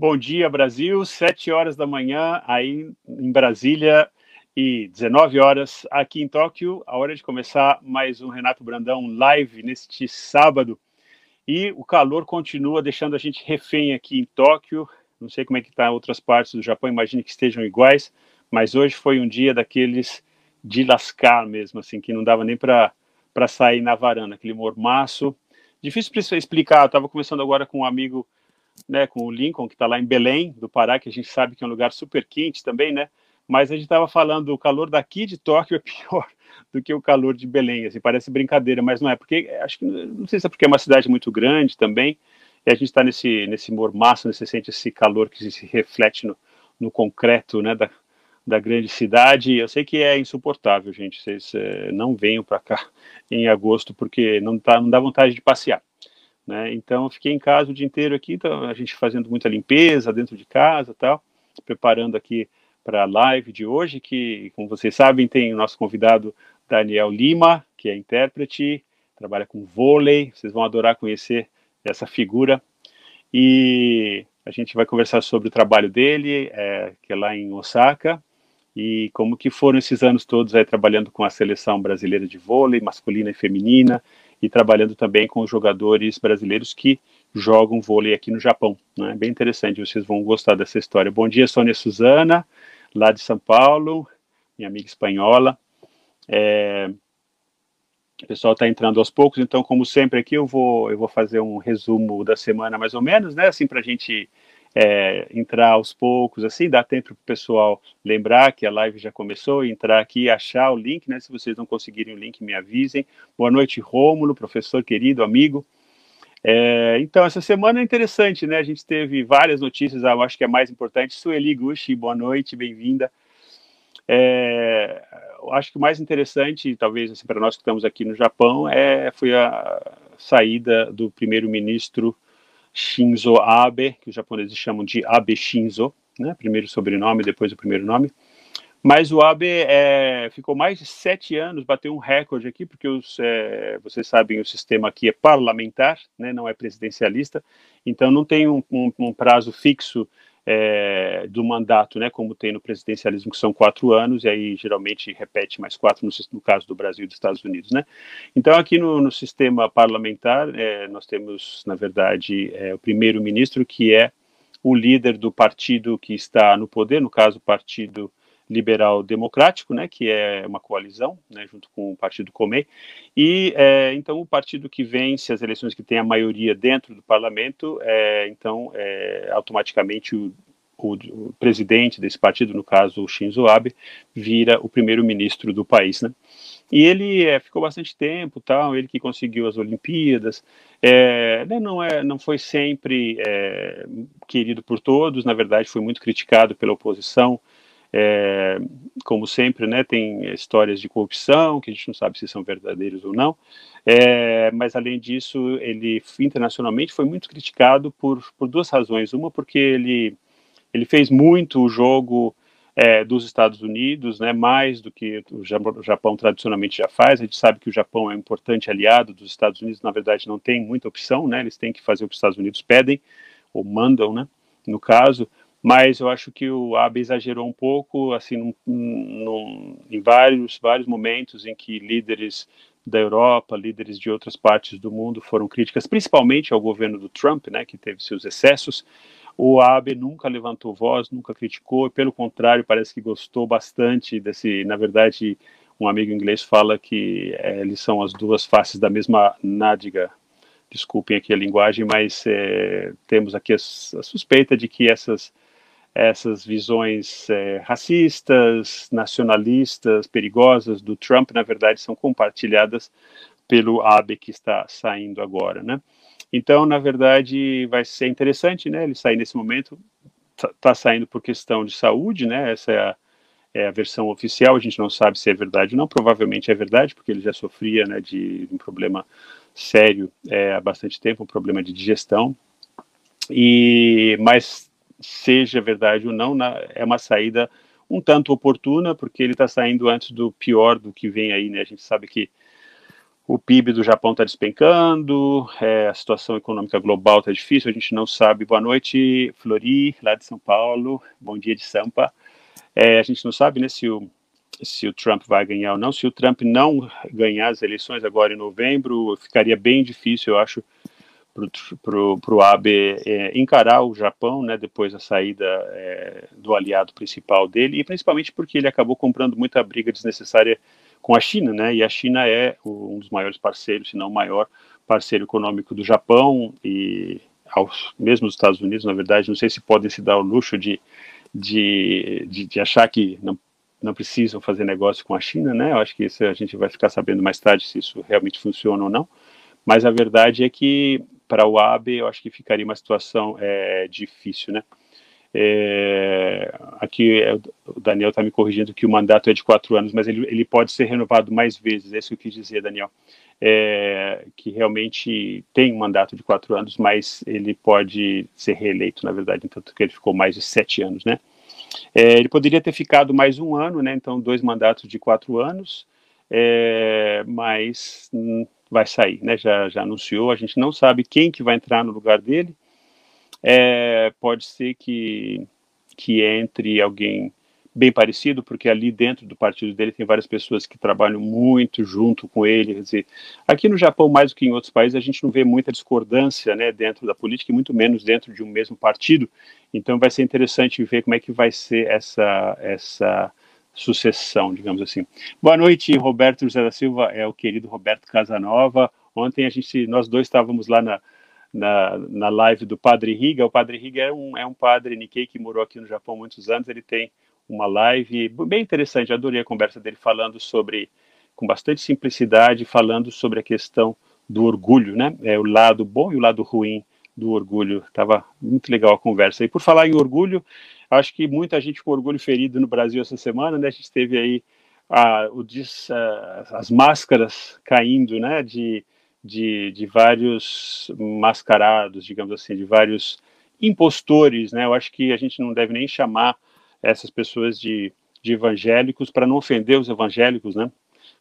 Bom dia, Brasil. Sete horas da manhã aí em Brasília e 19 horas aqui em Tóquio. A hora de começar mais um Renato Brandão live neste sábado. E o calor continua deixando a gente refém aqui em Tóquio. Não sei como é que está em outras partes do Japão, imagino que estejam iguais, mas hoje foi um dia daqueles de lascar mesmo, assim, que não dava nem para sair na varanda, aquele mormaço. Difícil para explicar, eu estava conversando agora com um amigo, né, com o Lincoln, que está lá em Belém, do Pará, que a gente sabe que é um lugar super quente também, né, mas a gente estava falando, o calor daqui de Tóquio é pior do que o calor de Belém, assim, parece brincadeira, mas não é, porque acho que, não sei se é porque é uma cidade muito grande também, e a gente está nesse, nesse mormaço, né, você sente esse calor que se reflete no, no concreto, né, da, da grande cidade. Eu sei que é insuportável, gente. Vocês é, não venham para cá em agosto porque não, tá, não dá vontade de passear. Né? Então, fiquei em casa o dia inteiro aqui, então, a gente fazendo muita limpeza dentro de casa tal, preparando aqui para a live de hoje, que, como vocês sabem, tem o nosso convidado Daniel Lima, que é intérprete, trabalha com vôlei, vocês vão adorar conhecer essa figura. E a gente vai conversar sobre o trabalho dele, é, que é lá em Osaka, e como que foram esses anos todos aí trabalhando com a seleção brasileira de vôlei, masculina e feminina, e trabalhando também com os jogadores brasileiros que jogam vôlei aqui no Japão. Né? Bem interessante, vocês vão gostar dessa história. Bom dia, Sônia Suzana, lá de São Paulo, minha amiga espanhola. É... O pessoal está entrando aos poucos, então, como sempre aqui, eu vou, eu vou fazer um resumo da semana, mais ou menos, né? Assim, para a gente é, entrar aos poucos, assim, dá tempo para o pessoal lembrar que a live já começou, entrar aqui achar o link, né? Se vocês não conseguirem o link, me avisem. Boa noite, Rômulo, professor querido, amigo. É, então, essa semana é interessante, né? A gente teve várias notícias, eu acho que é mais importante. Sueli Gushi, boa noite, bem-vinda. É, acho que o mais interessante, talvez assim, para nós que estamos aqui no Japão, é, foi a saída do primeiro-ministro Shinzo Abe, que os japoneses chamam de Abe Shinzo, né? primeiro sobrenome, depois o primeiro nome. Mas o Abe é, ficou mais de sete anos, bateu um recorde aqui, porque os, é, vocês sabem, o sistema aqui é parlamentar, né, não é presidencialista, então não tem um, um, um prazo fixo é, do mandato, né, como tem no presidencialismo, que são quatro anos, e aí geralmente repete mais quatro no, no caso do Brasil e dos Estados Unidos. Né? Então, aqui no, no sistema parlamentar, é, nós temos, na verdade, é, o primeiro-ministro, que é o líder do partido que está no poder, no caso, o Partido Liberal Democrático, né, que é uma coalizão, né, junto com o Partido Comei, e é, então o partido que vence as eleições que tem a maioria dentro do parlamento, é, então é, automaticamente o, o, o, presidente desse partido, no caso o Shinzo Abe, vira o primeiro-ministro do país, né? E ele é, ficou bastante tempo, tal. Ele que conseguiu as Olimpíadas, é, né, não é, não foi sempre é, querido por todos. Na verdade, foi muito criticado pela oposição. É, como sempre, né, tem histórias de corrupção que a gente não sabe se são verdadeiras ou não, é, mas além disso, ele internacionalmente foi muito criticado por, por duas razões. Uma, porque ele, ele fez muito o jogo é, dos Estados Unidos, né, mais do que o Japão tradicionalmente já faz. A gente sabe que o Japão é um importante aliado dos Estados Unidos, na verdade não tem muita opção, né, eles têm que fazer o que os Estados Unidos pedem, ou mandam, né, no caso, mas eu acho que o Abe exagerou um pouco, assim, num, num, em vários, vários momentos em que líderes da Europa, líderes de outras partes do mundo foram críticas, principalmente ao governo do Trump, né, que teve seus excessos. O Abe nunca levantou voz, nunca criticou, pelo contrário, parece que gostou bastante desse, na verdade, um amigo inglês fala que é, eles são as duas faces da mesma nádega, desculpem aqui a linguagem, mas é, temos aqui a, a suspeita de que essas essas visões é, racistas, nacionalistas, perigosas do Trump, na verdade, são compartilhadas pelo Abe que está saindo agora, né? Então, na verdade, vai ser interessante, né? Ele sair nesse momento, está tá saindo por questão de saúde, né? Essa é a, é a, versão oficial. A gente não sabe se é verdade ou não. Provavelmente é verdade, porque ele já sofria, né, de um problema sério é, há bastante tempo, um problema de digestão. E mas seja verdade ou não, na, é uma saída um tanto oportuna, porque ele está saindo antes do pior do que vem aí, né? A gente sabe que o PIB do Japão está despencando, é, a situação econômica global está difícil, a gente não sabe. Boa noite, Flori, lá de São Paulo. Bom dia de Sampa. É, a gente não sabe né, se, o, se o Trump vai ganhar ou não. Se o Trump não ganhar as eleições agora em novembro, ficaria bem difícil, eu acho, para o Abe é, encarar o Japão, né, depois da saída é, do aliado principal dele, e principalmente porque ele acabou comprando muita briga desnecessária com a China, né? E a China é um dos maiores parceiros, se não o maior parceiro econômico do Japão e aos, os Estados Unidos, na verdade, não sei se podem se dar o luxo de, de, de, de achar que não, não precisam fazer negócio com a China, né? Eu acho que isso a gente vai ficar sabendo mais tarde se isso realmente funciona ou não. Mas a verdade é que para o Abe eu acho que ficaria uma situação é, difícil, né? É, aqui é, o Daniel está me corrigindo que o mandato é de quatro anos, mas ele, ele pode ser renovado mais vezes, é isso que eu quis dizer, Daniel. É, que realmente tem um mandato de quatro anos, mas ele pode ser reeleito, na verdade, tanto que ele ficou mais de sete anos, né? É, ele poderia ter ficado mais um ano, né? Então, dois mandatos de quatro anos, é, mas hum, vai sair, né? Já, já anunciou, a gente não sabe quem que vai entrar no lugar dele, é, pode ser que, que entre alguém bem parecido, porque ali dentro do partido dele tem várias pessoas que trabalham muito junto com ele. Quer dizer, aqui no Japão, mais do que em outros países, a gente não vê muita discordância né, dentro da política, e muito menos dentro de um mesmo partido. Então vai ser interessante ver como é que vai ser essa, essa sucessão, digamos assim. Boa noite, Roberto José da Silva, é o querido Roberto Casanova. Ontem a gente, nós dois estávamos lá na, na, na live do Padre Riga. O Padre Riga é um, é um padre Nikkei que morou aqui no Japão há muitos anos. Ele tem uma live bem interessante. adorei a conversa dele falando sobre, com bastante simplicidade, falando sobre a questão do orgulho, né? É o lado bom e o lado ruim do orgulho. Tava muito legal a conversa. E por falar em orgulho, acho que muita gente com orgulho ferido no Brasil essa semana, né? A gente teve aí a, o, as máscaras caindo, né? De de, de vários mascarados, digamos assim, de vários impostores, né? Eu acho que a gente não deve nem chamar essas pessoas de, de evangélicos para não ofender os evangélicos, né?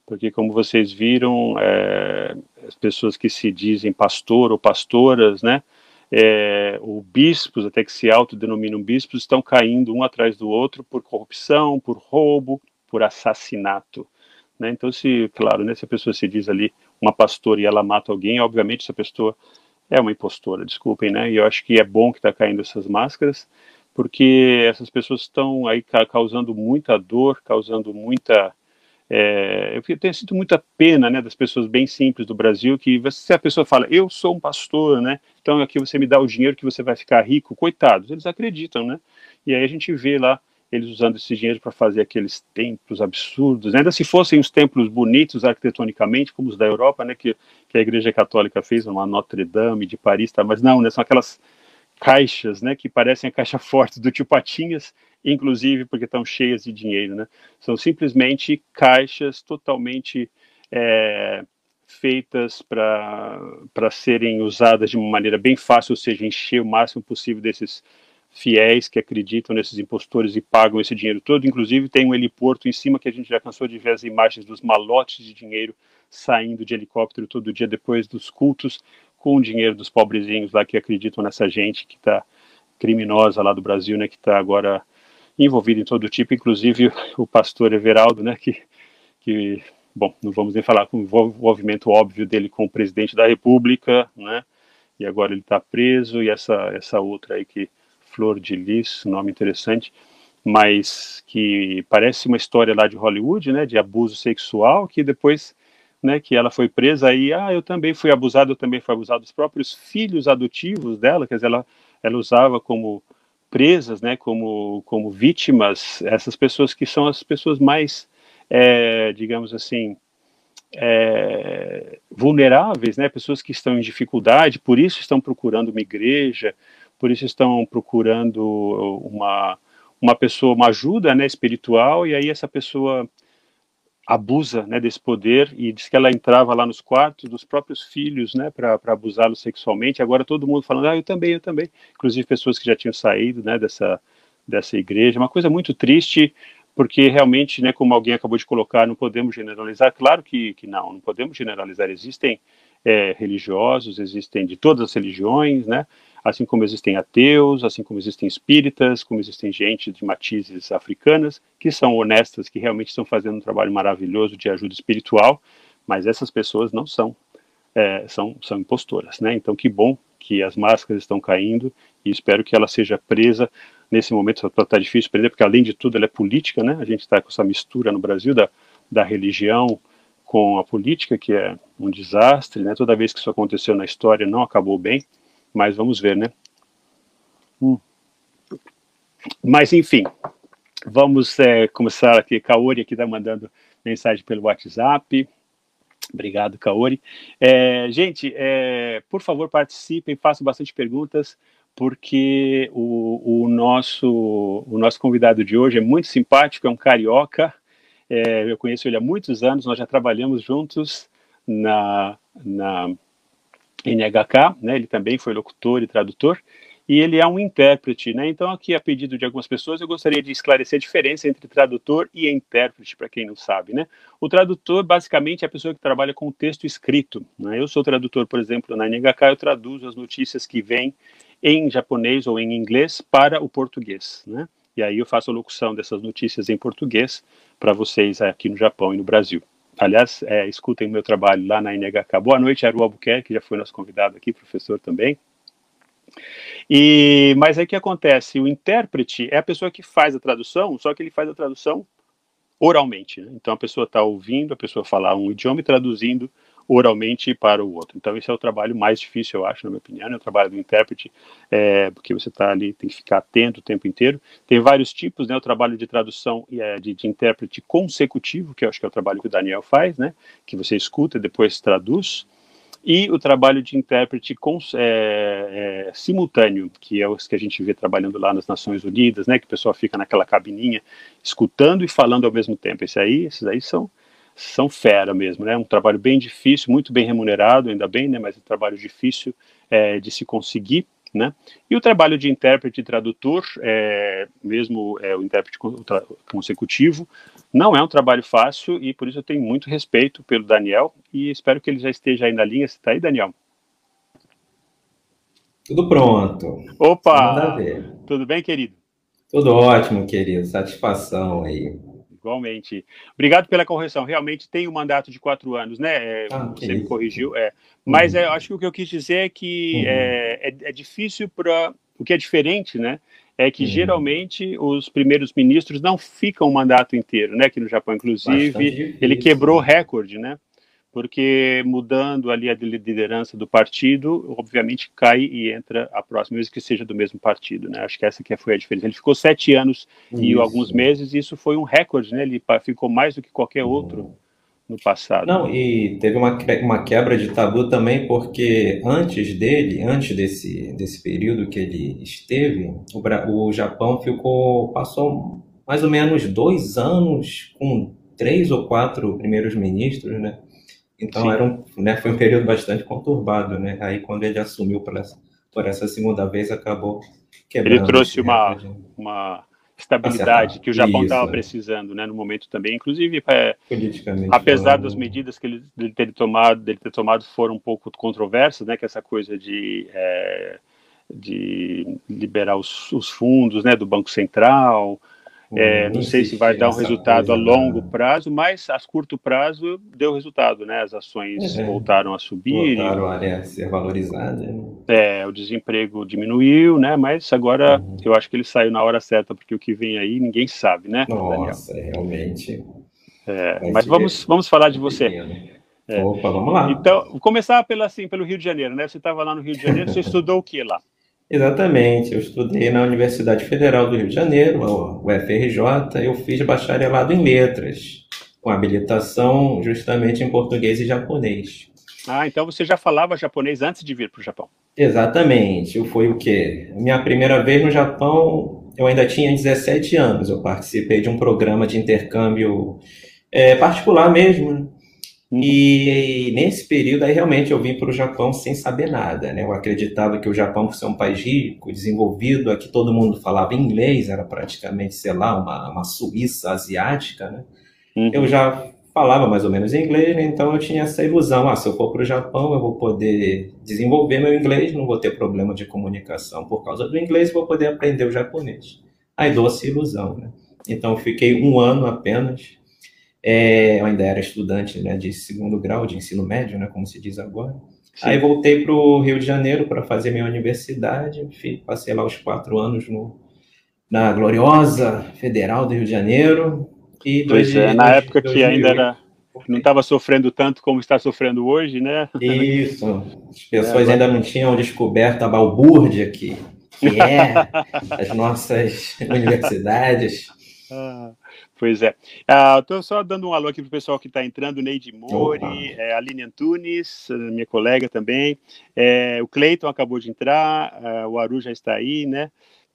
Porque como vocês viram, é, as pessoas que se dizem pastor ou pastoras, né? É, ou bispos, até que se autodenominam bispos, estão caindo um atrás do outro por corrupção, por roubo, por assassinato. Né? Então, se, claro, né, se a pessoa se diz ali uma pastora e ela mata alguém, obviamente essa pessoa é uma impostora, desculpem, né? E eu acho que é bom que está caindo essas máscaras, porque essas pessoas estão aí causando muita dor, causando muita. É, eu tenho sinto muita pena, né, das pessoas bem simples do Brasil, que se a pessoa fala, eu sou um pastor, né, então aqui você me dá o dinheiro que você vai ficar rico, coitados, eles acreditam, né, e aí a gente vê lá eles usando esse dinheiro para fazer aqueles templos absurdos, ainda se fossem os templos bonitos arquitetonicamente, como os da Europa, né, que, que a Igreja Católica fez, uma Notre Dame de Paris, tá, mas não, né, são aquelas caixas, né, que parecem a caixa forte do tio Patinhas, inclusive porque estão cheias de dinheiro, né, são simplesmente caixas totalmente é, feitas para serem usadas de uma maneira bem fácil, ou seja, encher o máximo possível desses fiéis que acreditam nesses impostores e pagam esse dinheiro todo. Inclusive, tem um heliporto em cima que a gente já cansou de ver as imagens dos malotes de dinheiro saindo de helicóptero todo dia depois dos cultos, com o dinheiro dos pobrezinhos lá que acreditam nessa gente que está criminosa lá do Brasil, né, que está agora envolvido em todo tipo, inclusive o pastor Everaldo, né, que, que bom, não vamos nem falar com o envolvimento óbvio dele com o presidente da República, né, e agora ele está preso, e essa, essa outra aí que Flor de Lis, nome interessante, mas que parece uma história lá de Hollywood, né, de abuso sexual, que depois, né, que ela foi presa aí, ah, eu também fui abusado, eu também fui abusado, os próprios filhos adotivos dela, quer dizer, ela, ela usava como presas, né, como, como vítimas, essas pessoas que são as pessoas mais, é, digamos assim, é, vulneráveis, né, pessoas que estão em dificuldade, por isso estão procurando uma igreja, por isso estão procurando uma, uma pessoa, uma ajuda né, espiritual, e aí essa pessoa abusa né, desse poder e diz que ela entrava lá nos quartos dos próprios filhos né, para abusá-los sexualmente. Agora todo mundo falando, ah, eu também, eu também. Inclusive pessoas que já tinham saído né, dessa, dessa igreja. Uma coisa muito triste, porque realmente, né, como alguém acabou de colocar, não podemos generalizar. Claro que, que não, não podemos generalizar. Existem é, religiosos, existem de todas as religiões, né? Assim como existem ateus, assim como existem espíritas, como existem gente de matizes africanas que são honestas, que realmente estão fazendo um trabalho maravilhoso de ajuda espiritual, mas essas pessoas não são, é, são, são impostoras, né? Então, que bom que as máscaras estão caindo e espero que ela seja presa nesse momento está tá difícil prender, porque além de tudo ela é política, né? A gente está com essa mistura no Brasil da, da religião com a política, que é um desastre, né? Toda vez que isso aconteceu na história não acabou bem, mas vamos ver, né? Hum. Mas enfim, vamos é, começar aqui. Kaori aqui está mandando mensagem pelo WhatsApp. Obrigado, Kaori. É, gente, é, por favor, participem, façam bastante perguntas porque o, o, nosso, o nosso convidado de hoje é muito simpático, é um carioca, é, eu conheço ele há muitos anos, nós já trabalhamos juntos na, na NHK, né, ele também foi locutor e tradutor, e ele é um intérprete, né? Então, aqui, a pedido de algumas pessoas, eu gostaria de esclarecer a diferença entre tradutor e intérprete, para quem não sabe, né? O tradutor, basicamente, é a pessoa que trabalha com o texto escrito. Né? Eu sou tradutor, por exemplo, na NHK, eu traduzo as notícias que vêm em japonês ou em inglês para o português, né? E aí eu faço a locução dessas notícias em português para vocês aqui no Japão e no Brasil. Aliás, é, escutem o meu trabalho lá na NHK. Boa noite, Aru Albuquerque, que já foi nosso convidado aqui, professor também. E, mas aí o que acontece? O intérprete é a pessoa que faz a tradução, só que ele faz a tradução oralmente. Né? Então a pessoa está ouvindo a pessoa falar um idioma e traduzindo oralmente para o outro. Então, esse é o trabalho mais difícil, eu acho, na minha opinião, é o trabalho do intérprete, é, porque você está ali, tem que ficar atento o tempo inteiro. Tem vários tipos, né? O trabalho de tradução é, de, de, intérprete consecutivo, que eu acho que é o trabalho que o Daniel faz, né? Que você escuta e depois traduz. E o trabalho de intérprete é, é, simultâneo, que é o que a gente vê trabalhando lá nas Nações Unidas, né? Que o pessoal fica naquela cabininha escutando e falando ao mesmo tempo. Esse aí, esses aí são são fera mesmo, né? Um trabalho bem difícil, muito bem remunerado, ainda bem, né? Mas é um trabalho difícil é, de se conseguir, né? E o trabalho de intérprete e tradutor, é, mesmo é, o intérprete consecutivo, não é um trabalho fácil e por isso eu tenho muito respeito pelo Daniel e espero que ele já esteja aí na linha. Você está aí, Daniel? Tudo pronto. Opa! Tudo bem, querido? Tudo ótimo, querido. Satisfação aí. Igualmente. Obrigado pela correção. Realmente tem um mandato de quatro anos, né? É, ah, você me corrigiu. É. Mas uhum. é, acho que o que eu quis dizer é que uhum. é, é, é, difícil para. O que é diferente, né? É que uhum. geralmente os primeiros ministros não ficam o mandato inteiro, né? Aqui no Japão, inclusive, ele quebrou recorde, né? Porque mudando ali a liderança do partido, obviamente cai e entra a próxima, mesmo que seja do mesmo partido, né? Acho que essa que foi a diferença. Ele ficou sete anos isso. e alguns meses, e isso foi um recorde, né? Ele ficou mais do que qualquer outro no passado. Não, e teve uma, uma quebra de tabu também, porque antes dele, antes desse, desse período que ele esteve, o, o Japão ficou, passou mais ou menos dois anos com três ou quatro primeiros ministros, né? Então era um, né, foi um período bastante conturbado, né? Aí quando ele assumiu por essa, por essa segunda vez, acabou quebrando. Ele trouxe uma, uma estabilidade que o Japão estava precisando, né, no momento também. Inclusive, é, apesar falando... das medidas que ele, ele ter tomado, dele ter tomado foram um pouco controversas, né, que essa coisa de é, de liberar os, os fundos, né, do Banco Central, é, não sei se vai dar um resultado a longo prazo, mas a curto prazo deu resultado, né? As ações é, voltaram a subir. Voltaram a ser valorizadas. Né? É, o desemprego diminuiu, né? Mas agora uhum. eu acho que ele saiu na hora certa, porque o que vem aí ninguém sabe, né? Nossa, Daniel? realmente. É, mas vamos, vamos falar de você. É. Opa, vamos lá. Então, vou começar pela, assim, pelo Rio de Janeiro, né? Você estava lá no Rio de Janeiro, você estudou o que lá? Exatamente, eu estudei na Universidade Federal do Rio de Janeiro, o UFRJ, eu fiz bacharelado em letras, com habilitação justamente em português e japonês. Ah, então você já falava japonês antes de vir para o Japão? Exatamente, foi o quê? Minha primeira vez no Japão, eu ainda tinha 17 anos, eu participei de um programa de intercâmbio é, particular mesmo, né? E, e, nesse período aí realmente eu vim para o Japão sem saber nada, né? Eu acreditava que o Japão, por ser um país rico, desenvolvido, aqui todo mundo falava inglês, era praticamente, sei lá, uma, uma Suíça asiática, né? Uhum. Eu já falava mais ou menos inglês, né? então eu tinha essa ilusão, ah, se eu for para o Japão eu vou poder desenvolver meu inglês, não vou ter problema de comunicação por causa do inglês, vou poder aprender o japonês. Aí doce ilusão, né? Então fiquei um ano apenas é, eu ainda era estudante né, de segundo grau de ensino médio, né, como se diz agora. Sim. Aí voltei para o Rio de Janeiro para fazer minha universidade. Enfim, passei lá os quatro anos no, na gloriosa Federal do Rio de Janeiro. E pois dois, é, na dois, época que ainda era, não estava sofrendo tanto como está sofrendo hoje, né? Isso. As pessoas é, ainda não tinham descoberto a balbúrdia que, que é as nossas universidades. Ah. Pois é. Estou uh, só dando um alô aqui para o pessoal que está entrando, Neide Mori, é, Aline Antunes, minha colega também. É, o Cleiton acabou de entrar, uh, o Aru já está aí, né?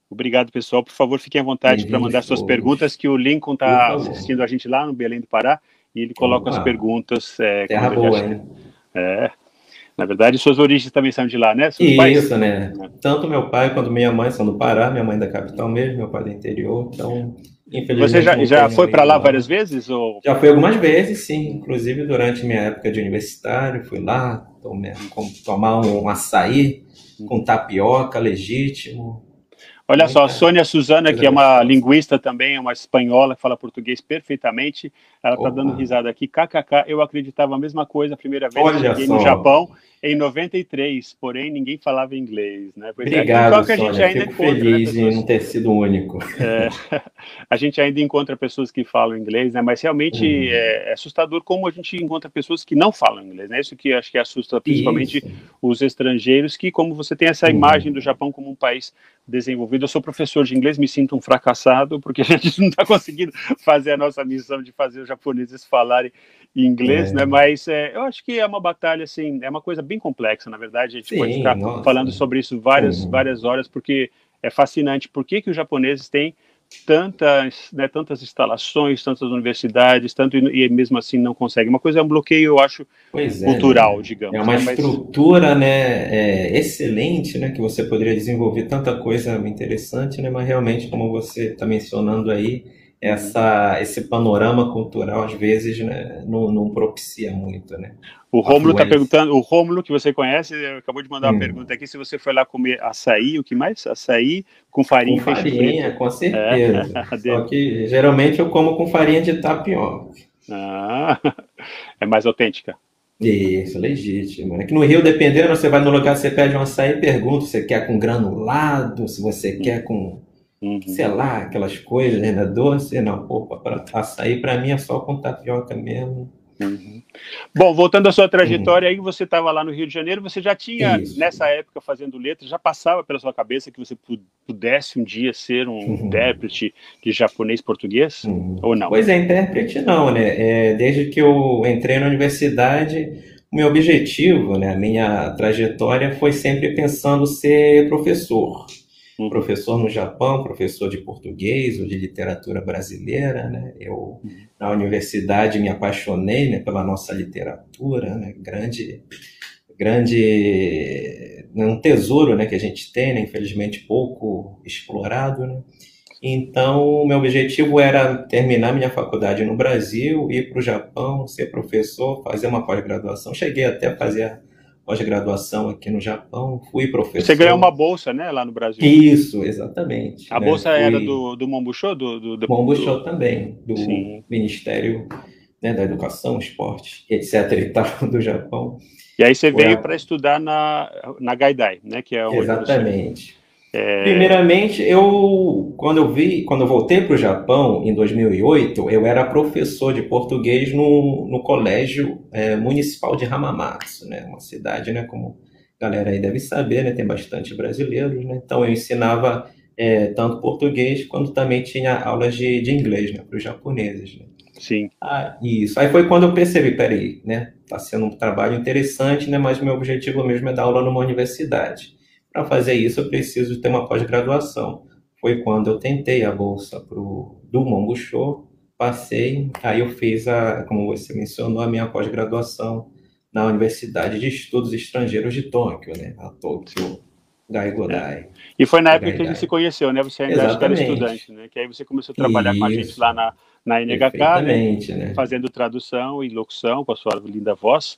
Obrigado, pessoal. Por favor, fiquem à vontade para mandar suas perguntas, que o Lincoln está assistindo a gente lá no Belém do Pará e ele coloca Opa. as perguntas. É, Terra boa, hein? É. Na verdade, suas origens também são de lá, né? Seus Isso, né? Tanto meu pai quanto minha mãe são do Pará, minha mãe é da capital mesmo, meu pai é do interior, então você já, já foi para lá várias vezes? Ou... Já fui algumas vezes, sim. Inclusive durante minha época de universitário, fui lá tomar, tomar um açaí com tapioca legítimo. Olha só, a Sônia Suzana, que é uma linguista também, uma espanhola, que fala português perfeitamente, ela está dando risada aqui. KKK, eu acreditava a mesma coisa a primeira vez Olha que cheguei no Japão em 93, porém ninguém falava inglês, né? Pois é, Obrigado, é, que a gente Sônia, ainda fico encontra, né, feliz né, pessoas... em não ter sido único. É, a gente ainda encontra pessoas que falam inglês, né? Mas realmente uhum. é, é, assustador como a gente encontra pessoas que não falam inglês, né? Isso que acho que assusta principalmente Isso. os estrangeiros, que como você tem essa uhum. imagem do Japão como um país desenvolvido, eu sou professor de inglês, me sinto um fracassado porque a gente não está conseguindo fazer a nossa missão de fazer os japoneses falarem inglês, é. né? Mas é, eu acho que é uma batalha, assim, é uma coisa bem complexa, na verdade. A gente Sim, pode ficar nossa. falando sobre isso várias, várias horas, porque é fascinante. Por que, que os japoneses têm tantas, né, tantas instalações, tantas universidades, tanto e, mesmo assim não conseguem. Uma coisa é um bloqueio, eu acho, pois cultural, é, digamos. É uma né? estrutura, né, é, excelente, né, que você poderia desenvolver tanta coisa interessante, né, mas realmente, como você está mencionando aí, essa, esse panorama cultural, às vezes, né, não, não propicia muito, né? O Rômulo está perguntando, o Rômulo, que você conhece, acabou de mandar uma hum. pergunta aqui, se você foi lá comer açaí, o que mais? Açaí com farinha com farinha, com certeza. É. Só que, geralmente, eu como com farinha de tapioca. Ah, é mais autêntica. Isso, legítimo. É que no Rio, dependendo, você vai no lugar, você pede um açaí e pergunta se você quer com granulado, se você quer com Uhum. Sei lá, aquelas coisas, né? Doce, não, pô, para açaí para mim é só com tapioca mesmo. Uhum. Bom, voltando à sua trajetória, uhum. aí você estava lá no Rio de Janeiro, você já tinha, Isso. nessa época, fazendo letras, já passava pela sua cabeça que você pudesse um dia ser um uhum. intérprete de japonês-português, uhum. ou não? Pois é, intérprete não, né? É, desde que eu entrei na universidade, o meu objetivo, né, a minha trajetória foi sempre pensando ser professor um professor no Japão, professor de português ou de literatura brasileira, né? Eu na universidade me apaixonei né, pela nossa literatura, né? Grande, grande, um tesouro, né? Que a gente tem, né? Infelizmente pouco explorado, né? Então, meu objetivo era terminar minha faculdade no Brasil, ir para o Japão, ser professor, fazer uma pós-graduação. Cheguei até a fazer pós-graduação aqui no Japão, fui professor. Você ganhou uma bolsa, né, lá no Brasil? Isso, exatamente. A né? bolsa fui... era do, do Mombucho? Do, do, do... Mombucho também, do Sim. Ministério né, da Educação, Esporte, etc. e tal, do Japão. E aí você veio para estudar na, na Gaidai, né, que é Exatamente. É... Primeiramente, eu quando eu vi, quando eu voltei para o Japão em 2008, eu era professor de português no, no colégio é, municipal de Hamamatsu, né, uma cidade, né, como a galera aí deve saber, né, tem bastante brasileiros, né, então eu ensinava é, tanto português quanto também tinha aulas de, de inglês, né, para os japoneses. Né. Sim. Ah, isso. Aí foi quando eu percebi, peraí, né, tá sendo um trabalho interessante, né, mas meu objetivo mesmo é dar aula numa universidade. Para fazer isso, eu preciso ter uma pós-graduação. Foi quando eu tentei a bolsa pro, do Mongo Show, passei, aí eu fiz a, como você mencionou, a minha pós-graduação na Universidade de Estudos Estrangeiros de Tóquio, né? A Tóquio Gaigodai. É. E foi na época que a gente se conheceu, né? Você ainda era estudante, né? Que aí você começou a trabalhar Isso. com a gente lá na, na NHK, né? né? fazendo tradução e locução com a sua linda voz.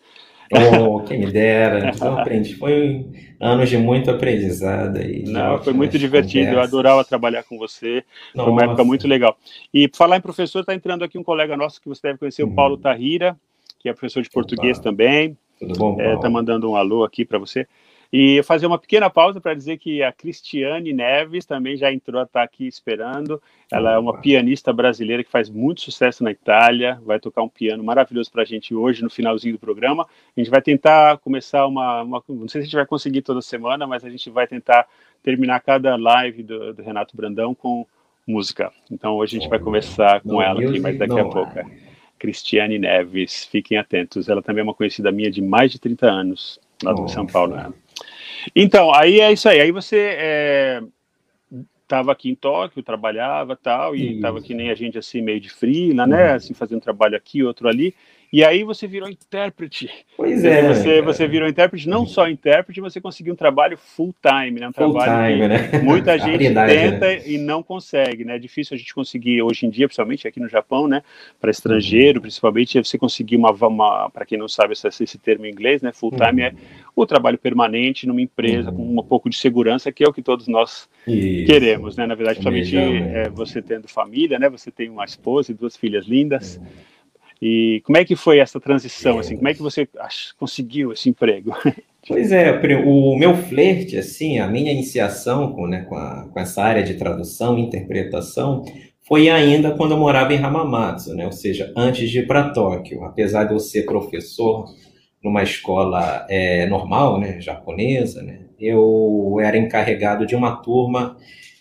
Oh, quem me dera. Então, aprendi. Foi anos de muito aprendizado. aí. Não, foi muito divertido. Conversas. Eu adorava trabalhar com você. Nossa. Foi uma época muito legal. E falar em professor, está entrando aqui um colega nosso que você deve conhecer, o Paulo uhum. Tahira, que é professor de português Opa. também. Tudo bom, Paulo? Está é, mandando um alô aqui para você. E fazer uma pequena pausa para dizer que a Cristiane Neves também já entrou, está aqui esperando. Ela é uma pianista brasileira que faz muito sucesso na Itália, vai tocar um piano maravilhoso para a gente hoje, no finalzinho do programa. A gente vai tentar começar uma, uma, Não sei se a gente vai conseguir toda semana, mas a gente vai tentar terminar cada live do, do Renato Brandão com música. Então hoje a gente vai começar com ela aqui, mas daqui a pouco. Cristiane Neves, fiquem atentos. Ela também é uma conhecida minha de mais de 30 anos, lá do São Paulo. Né? Então, aí é isso aí. Aí você estava é, aqui em Tóquio, trabalhava tal, e estava que nem a gente assim, meio de frila, né? Uhum. Assim, fazendo trabalho aqui, outro ali. E aí você virou intérprete. Pois é. Você, você virou intérprete, não só intérprete, você conseguiu um trabalho full time, né? Um full trabalho time, né? muita gente tenta né? e não consegue, né? É difícil a gente conseguir hoje em dia, principalmente aqui no Japão, né? Para estrangeiro, uhum. principalmente, você conseguir uma, uma para quem não sabe esse, esse termo em inglês, né? Full time uhum. é o trabalho permanente numa empresa uhum. com um pouco de segurança, que é o que todos nós Isso. queremos, né? Na verdade, principalmente é, você tendo família, né? Você tem uma esposa e duas filhas lindas. Uhum e como é que foi essa transição, assim? Como é que você conseguiu esse emprego? Pois é, o meu flerte, assim, a minha iniciação com, né, com, a, com essa área de tradução e interpretação foi ainda quando eu morava em Hamamatsu, né? Ou seja, antes de ir para Tóquio. Apesar de eu ser professor numa escola é, normal, né, japonesa, né, eu era encarregado de uma turma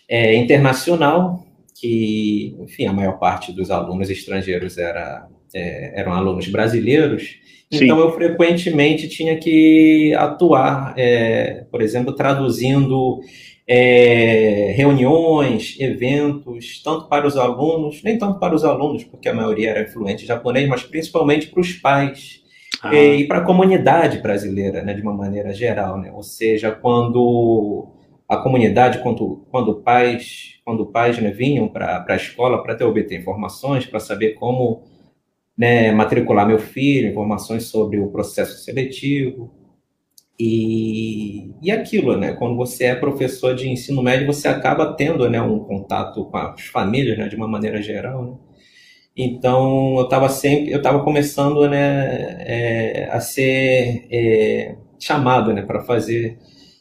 é, internacional que, enfim, a maior parte dos alunos estrangeiros era é, eram alunos brasileiros, Sim. então eu frequentemente tinha que atuar, é, por exemplo, traduzindo é, reuniões, eventos, tanto para os alunos, nem tanto para os alunos, porque a maioria era fluente japonês, mas principalmente para os pais ah. e, e para a comunidade brasileira, né, de uma maneira geral, né? Ou seja, quando a comunidade, quando, quando pais, quando pais né, vinham para a escola para ter obter informações, para saber como né, matricular meu filho, informações sobre o processo seletivo. E, e aquilo, né? Quando você é professor de ensino médio, você acaba tendo né, um contato com as famílias, né, de uma maneira geral. Né? Então, eu estava sempre, eu estava começando né, é, a ser é, chamado né, para fazer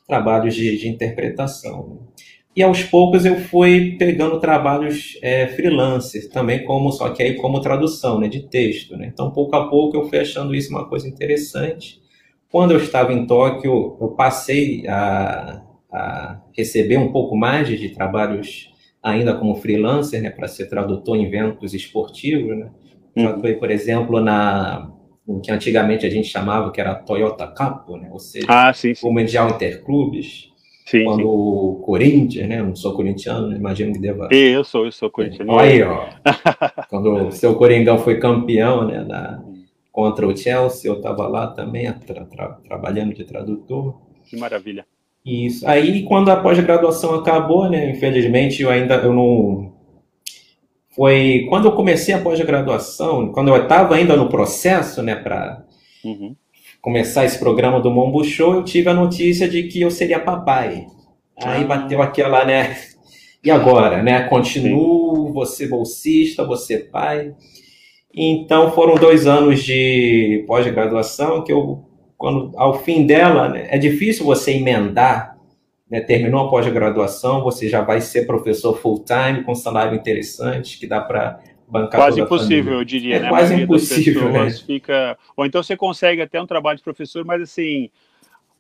trabalhos de, de interpretação. E aos poucos eu fui pegando trabalhos é, freelancer também, como só que aí como tradução né, de texto. Né? Então, pouco a pouco eu fui achando isso uma coisa interessante. Quando eu estava em Tóquio, eu passei a, a receber um pouco mais de, trabalhos ainda como freelancer, né, para ser tradutor em eventos esportivos. Né? Já foi, por exemplo, na o que antigamente a gente chamava que era Toyota Cup, né? ou seja, ah, sim, sim. o Mundial Interclubes. Sim, quando sim. o Corinthians, né? Eu não sou corintiano, imagino que deva. Eu sou, eu sou corintiano. Olha aí, ó. quando o seu Coringão foi campeão, né? Na, contra o Chelsea, eu estava lá também, tra, tra, trabalhando de tradutor. Que maravilha. Isso. Aí, quando a pós-graduação acabou, né? Infelizmente, eu ainda eu não. Foi quando eu comecei a pós-graduação, quando eu estava ainda no processo, né? Para uhum começar esse programa do Mombo Show, eu tive a notícia de que eu seria papai. Aí ah. bateu aquela, né? E agora, né? Continuo, você bolsista, você pai. Então foram dois anos de pós-graduação que eu, quando ao fim dela, né, é difícil você emendar. Né, terminou a pós-graduação, você já vai ser professor full time com salário interessante que dá para bancar quase impossível, eu diria, é né? Quase impossível, né? Fica... Ou então você consegue até um trabalho de professor, mas assim,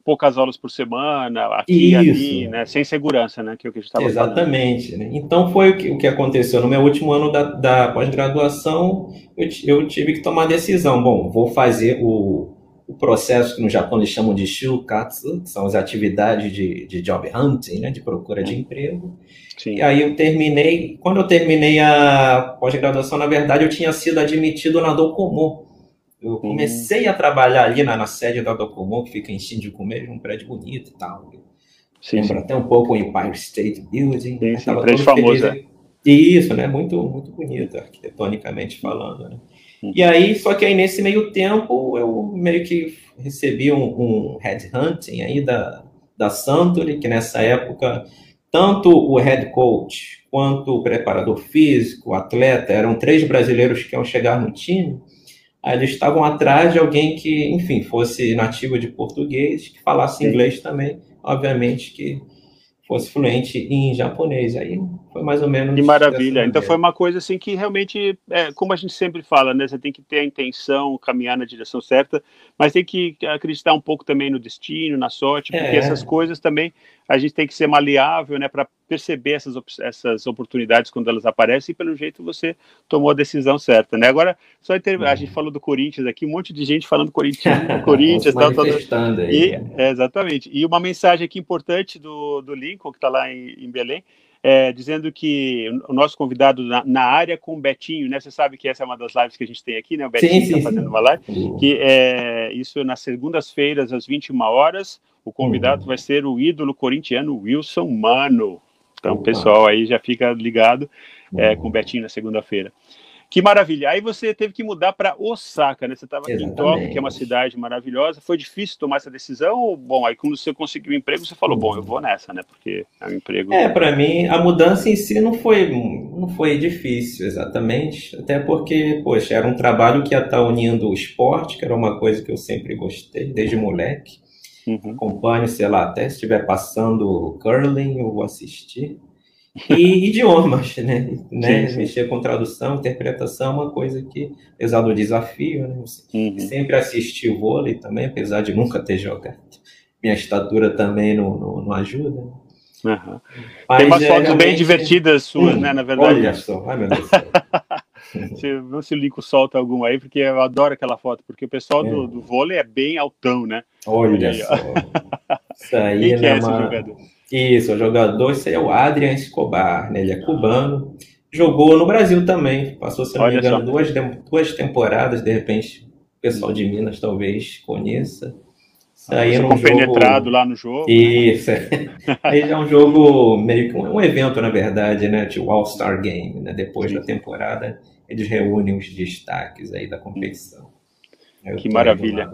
poucas aulas por semana, aqui e ali, né? Sem segurança, né? Que é o que a gente estava Exatamente. Né? Então foi o que, o que aconteceu. No meu último ano da, da pós-graduação, eu, eu tive que tomar a decisão. Bom, vou fazer o, o processo que no Japão eles chamam de shukatsu, que são as atividades de, de job hunting, né, de procura de emprego. Sim. E aí eu terminei, quando eu terminei a pós-graduação, na verdade eu tinha sido admitido na Docomo. Eu uhum. comecei a trabalhar ali na, na sede da Docomo, que fica em Shinjuku mesmo, um prédio bonito e tal. Sim, Lembra sim. até um pouco o Empire State Building. Sim, sim, prédio famoso, é. Isso, né? Muito, muito bonito, arquitetonicamente falando, né? E aí, só que aí nesse meio tempo, eu meio que recebi um, um headhunting aí da, da Santori, que nessa época, tanto o head coach quanto o preparador físico, o atleta, eram três brasileiros que iam chegar no time. Aí eles estavam atrás de alguém que, enfim, fosse nativo de português, que falasse Sim. inglês também, obviamente que fosse fluente em japonês. Aí foi mais ou menos. Que maravilha. Então foi uma coisa assim que realmente, é, como a gente sempre fala, né? Você tem que ter a intenção, caminhar na direção certa, mas tem que acreditar um pouco também no destino, na sorte, porque é. essas coisas também a gente tem que ser maleável, né? Para perceber essas, essas oportunidades quando elas aparecem e pelo jeito você tomou a decisão certa, né? Agora, só inter... a gente falou do Corinthians aqui, um monte de gente falando Corinthians, Corinthians, tal, tal, tal. E, é, exatamente. E uma mensagem aqui importante do, do Lincoln, que está lá em, em Belém, é, dizendo que o nosso convidado na, na, área com o Betinho, né? Você sabe que essa é uma das lives que a gente tem aqui, né? O Betinho está fazendo uma live. Que é isso nas segundas-feiras, às 21 horas. O convidado uhum. vai ser o ídolo corintiano Wilson Mano. Então, pessoal aí já fica ligado é, com o Betinho na segunda-feira. Que maravilha. Aí você teve que mudar para Osaka, né? Você estava aqui em Tóquio, que é uma cidade maravilhosa. Foi difícil tomar essa decisão? Ou, bom, aí quando você conseguiu o emprego, você falou, bom, eu vou nessa, né? Porque é um emprego. É, para mim, a mudança em si não foi, não foi difícil, exatamente. Até porque, poxa, era um trabalho que ia estar tá unindo o esporte, que era uma coisa que eu sempre gostei, desde moleque. Uhum. Acompanho, sei lá, até se estiver passando curling, eu vou assistir. E idiomas, né? né? Sim, sim. Mexer com tradução, interpretação é uma coisa que, apesar do desafio, né? Uhum. sempre assisti o vôlei também, apesar de nunca ter jogado. Minha estatura também não, não, não ajuda. Uhum. Tem umas é, fotos realmente... bem divertidas suas, hum, né? Na verdade. Olha só, ai meu Deus. se, se o Lico solta alguma aí, porque eu adoro aquela foto, porque o pessoal é. do, do vôlei é bem altão, né? Olha aí, só. Isso aí Quem que é, é esse uma... jogador? Isso, o jogador, esse é o Adrian Escobar, né? Ele é cubano. Jogou no Brasil também. Passou, se não me engano, duas, duas temporadas, de repente, o pessoal de Minas talvez conheça. Sair um penetrado lá no jogo. Isso. Aí é um jogo meio que um, evento, na verdade, né? De All-Star Game, né? Depois Sim. da temporada, eles reúnem os destaques aí da competição. Eu que maravilha.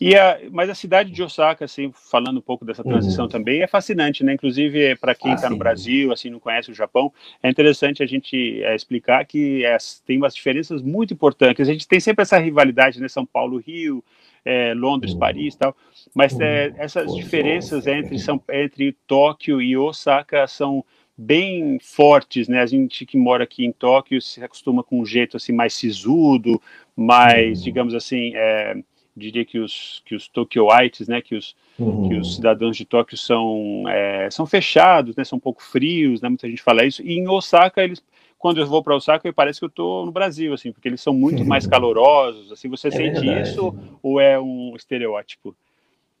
E a, mas a cidade de Osaka, assim, falando um pouco dessa uhum. transição uhum. também, é fascinante, né? Inclusive, para quem está ah, no Brasil, assim, não conhece o Japão, é interessante a gente é, explicar que é, tem umas diferenças muito importantes. A gente tem sempre essa rivalidade, né? São Paulo, Rio, é, Londres, uhum. Paris tal. Mas uhum. é, essas diferenças entre, são, entre Tóquio e Osaka são bem fortes, né? A gente que mora aqui em Tóquio se acostuma com um jeito assim mais sisudo, mais, uhum. digamos assim, é, diria que os que os tokyoites, né? Que os uhum. que os cidadãos de Tóquio são é, são fechados, né? São um pouco frios, né? Muita gente fala isso. E em Osaka eles quando eu vou para Osaka, parece que eu estou no Brasil, assim, porque eles são muito mais calorosos. Assim, você é sente verdade. isso ou é um estereótipo?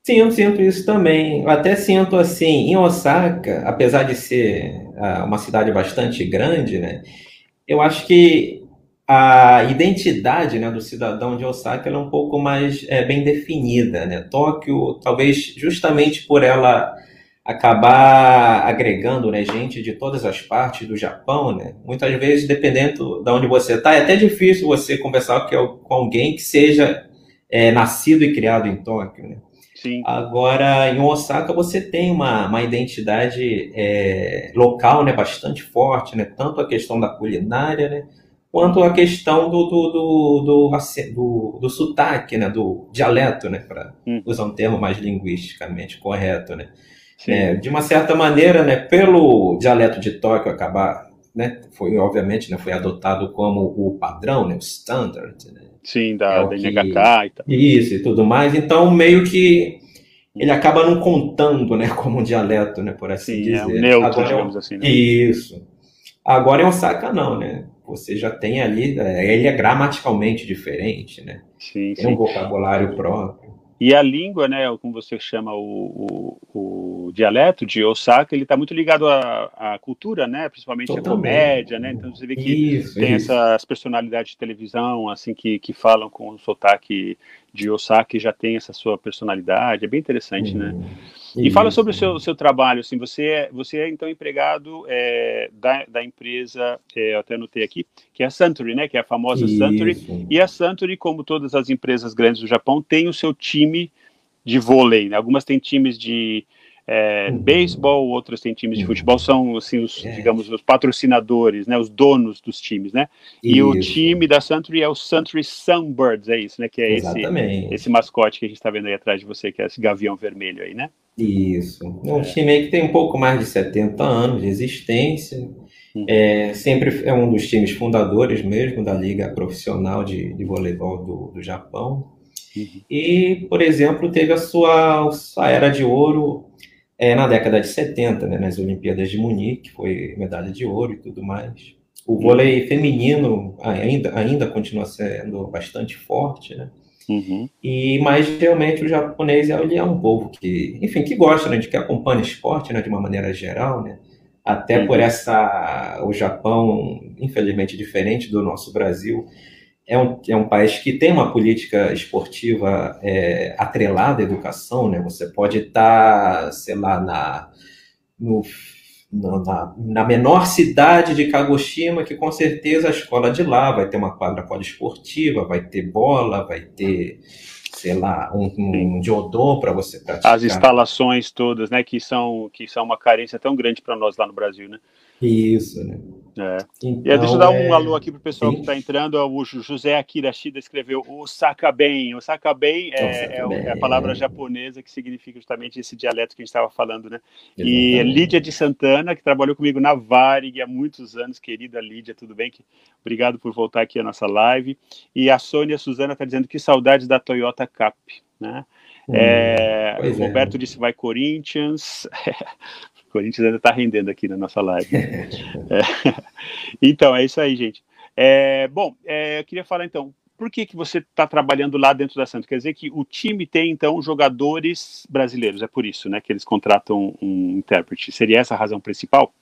Sim, eu sinto isso também. Eu até sinto assim, em Osaka, apesar de ser uh, uma cidade bastante grande, né? Eu acho que a identidade né, do cidadão de Osaka é um pouco mais é, bem definida, né? Tóquio, talvez justamente por ela acabar agregando né, gente de todas as partes do Japão, né? Muitas vezes, dependendo de onde você está, é até difícil você conversar com alguém que seja é, nascido e criado em Tóquio, né? Sim. Agora, em Osaka, você tem uma, uma identidade é, local né, bastante forte, né? tanto a questão da culinária, né? Quanto a questão do, do, do, do, do, do sotaque, né? do dialeto, né? para hum. usar um termo mais linguisticamente correto. Né? É, de uma certa maneira, né, pelo dialeto de Tóquio acabar, né, foi obviamente né, foi adotado como o padrão, né, o standard, né, Sim, da, é da NHK que... e tal. Isso e tudo mais. Então, meio que ele acaba não contando, né, como um dialeto, né, por assim Sim, dizer. É um neutro, Agora, digamos assim. Né? Isso. Agora em Osaka não, né? Você já tem ali, é, ele é gramaticalmente diferente, né? Sim, tem sim. um vocabulário próprio. E a língua, né, como você chama o, o, o dialeto de Osaka, ele está muito ligado à, à, cultura, né, principalmente Totalmente. à comédia, né, então você vê que isso, tem isso. essas personalidades de televisão, assim, que, que falam com o sotaque de Osaka e já tem essa sua personalidade, é bem interessante, né. Uhum. E fala sobre o seu, seu trabalho, assim, você é, você é então empregado é, da, da empresa, é, eu até anotei aqui, que é a Suntory, né, que é a famosa Isso. Suntory, e a Suntory, como todas as empresas grandes do Japão, tem o seu time de vôlei, né? algumas têm times de é, uhum. beisebol, outras têm times de uhum. futebol, são assim os, é. digamos, os patrocinadores, né, os donos dos times, né? E isso. o time da Suntory é o Suntory Sunbirds, é isso, né? Que é esse, esse mascote que a gente está vendo aí atrás de você, que é esse gavião vermelho aí, né? Isso. É um time aí que tem um pouco mais de 70 anos de existência. Uhum. É, sempre é um dos times fundadores mesmo da Liga Profissional de, de Voleibol do, do Japão. Uhum. E, por exemplo, teve a sua, sua era de ouro é, na década de 70, né, nas Olimpíadas de Munique, foi medalha de ouro e tudo mais. O uhum. vôlei feminino ainda, ainda continua sendo bastante forte, né? Uhum. E mas realmente o japonês ele é um povo que, enfim, que gosta, né, de que acompanha esporte, né, de uma maneira geral, né? Até uhum. por essa o Japão, infelizmente diferente do nosso Brasil, é um, é um país que tem uma política esportiva é, atrelada à educação, né? Você pode estar, sei lá, na no na, na, menor cidade de Kagoshima, que com certeza a escola de lá vai ter uma quadra poliesportiva, vai ter bola, vai ter, sei lá, um, um jodô para você praticar. As instalações todas, né, que são, que são uma carência tão grande para nós lá no Brasil, né? Isso, né? É. Então, e deixa eu dar um é... alô aqui pro pessoal Sim. que está entrando. O José Akirashida escreveu o Sakaben. O Sakaben é, é, é, a palavra japonesa que significa justamente esse dialeto que a gente estava falando, né? Exatamente. E Lídia de Santana, que trabalhou comigo na Varig há muitos anos, querida Lídia, tudo bem? Obrigado por voltar aqui à nossa live. E a Sônia Suzana está dizendo que saudades da Toyota Cap, né? Hum, é, o Roberto disse vai Corinthians. Corinthians ainda está rendendo aqui na nossa live. é, então, é isso aí, gente. É, bom, é, eu queria falar então, por que, que você está trabalhando lá dentro da Santos? Quer dizer que o time tem, então, jogadores brasileiros, é por isso, né, que eles contratam um intérprete. Seria essa a razão principal?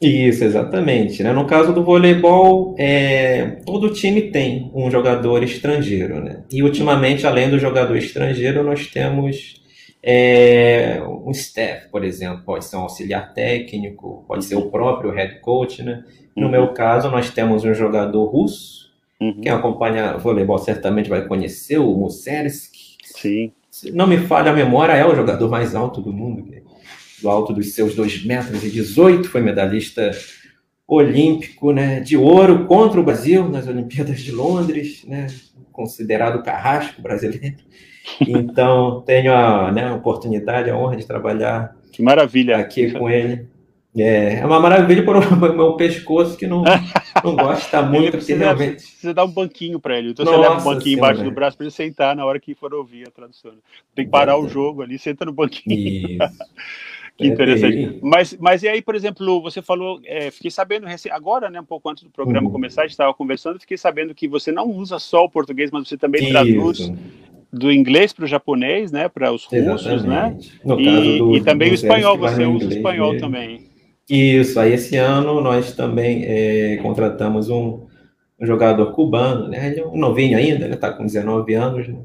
Isso, exatamente. Né? No caso do voleibol, é, todo time tem um jogador estrangeiro, né? E ultimamente, além do jogador estrangeiro, nós temos é, um staff, por exemplo, pode ser um auxiliar técnico, pode ser o próprio head coach, né? No uhum. meu caso, nós temos um jogador russo, uhum. quem acompanha voleibol certamente vai conhecer, o Musersky. Sim. Se não me falha a memória, é o jogador mais alto do mundo, do alto dos seus 2 metros e 18, foi medalhista olímpico, né, de ouro contra o Brasil nas Olimpíadas de Londres, né, considerado carrasco brasileiro. Então, tenho a, né, a oportunidade, a honra de trabalhar que maravilha. aqui com ele. É, é uma maravilha para o meu pescoço que não, não gosta muito. Precisa, porque realmente... precisa dar um banquinho para ele. Então Nossa, você leva um banquinho senhora. embaixo do braço para ele sentar na hora que for ouvir a tradução. Tem que parar é, o jogo ali, senta no banquinho. que interessante. Mas, mas e aí, por exemplo, você falou, é, fiquei sabendo agora, né, um pouco antes do programa uhum. começar, a gente estava conversando, fiquei sabendo que você não usa só o português, mas você também Isso. traduz do inglês para o japonês, né, para os russos, né? No e, do, e também o espanhol, você usa o espanhol mesmo. também. Isso, aí esse ano nós também é, contratamos um, um, jogador cubano, né? Ele é um novinho ainda, ele está com 19 anos, né?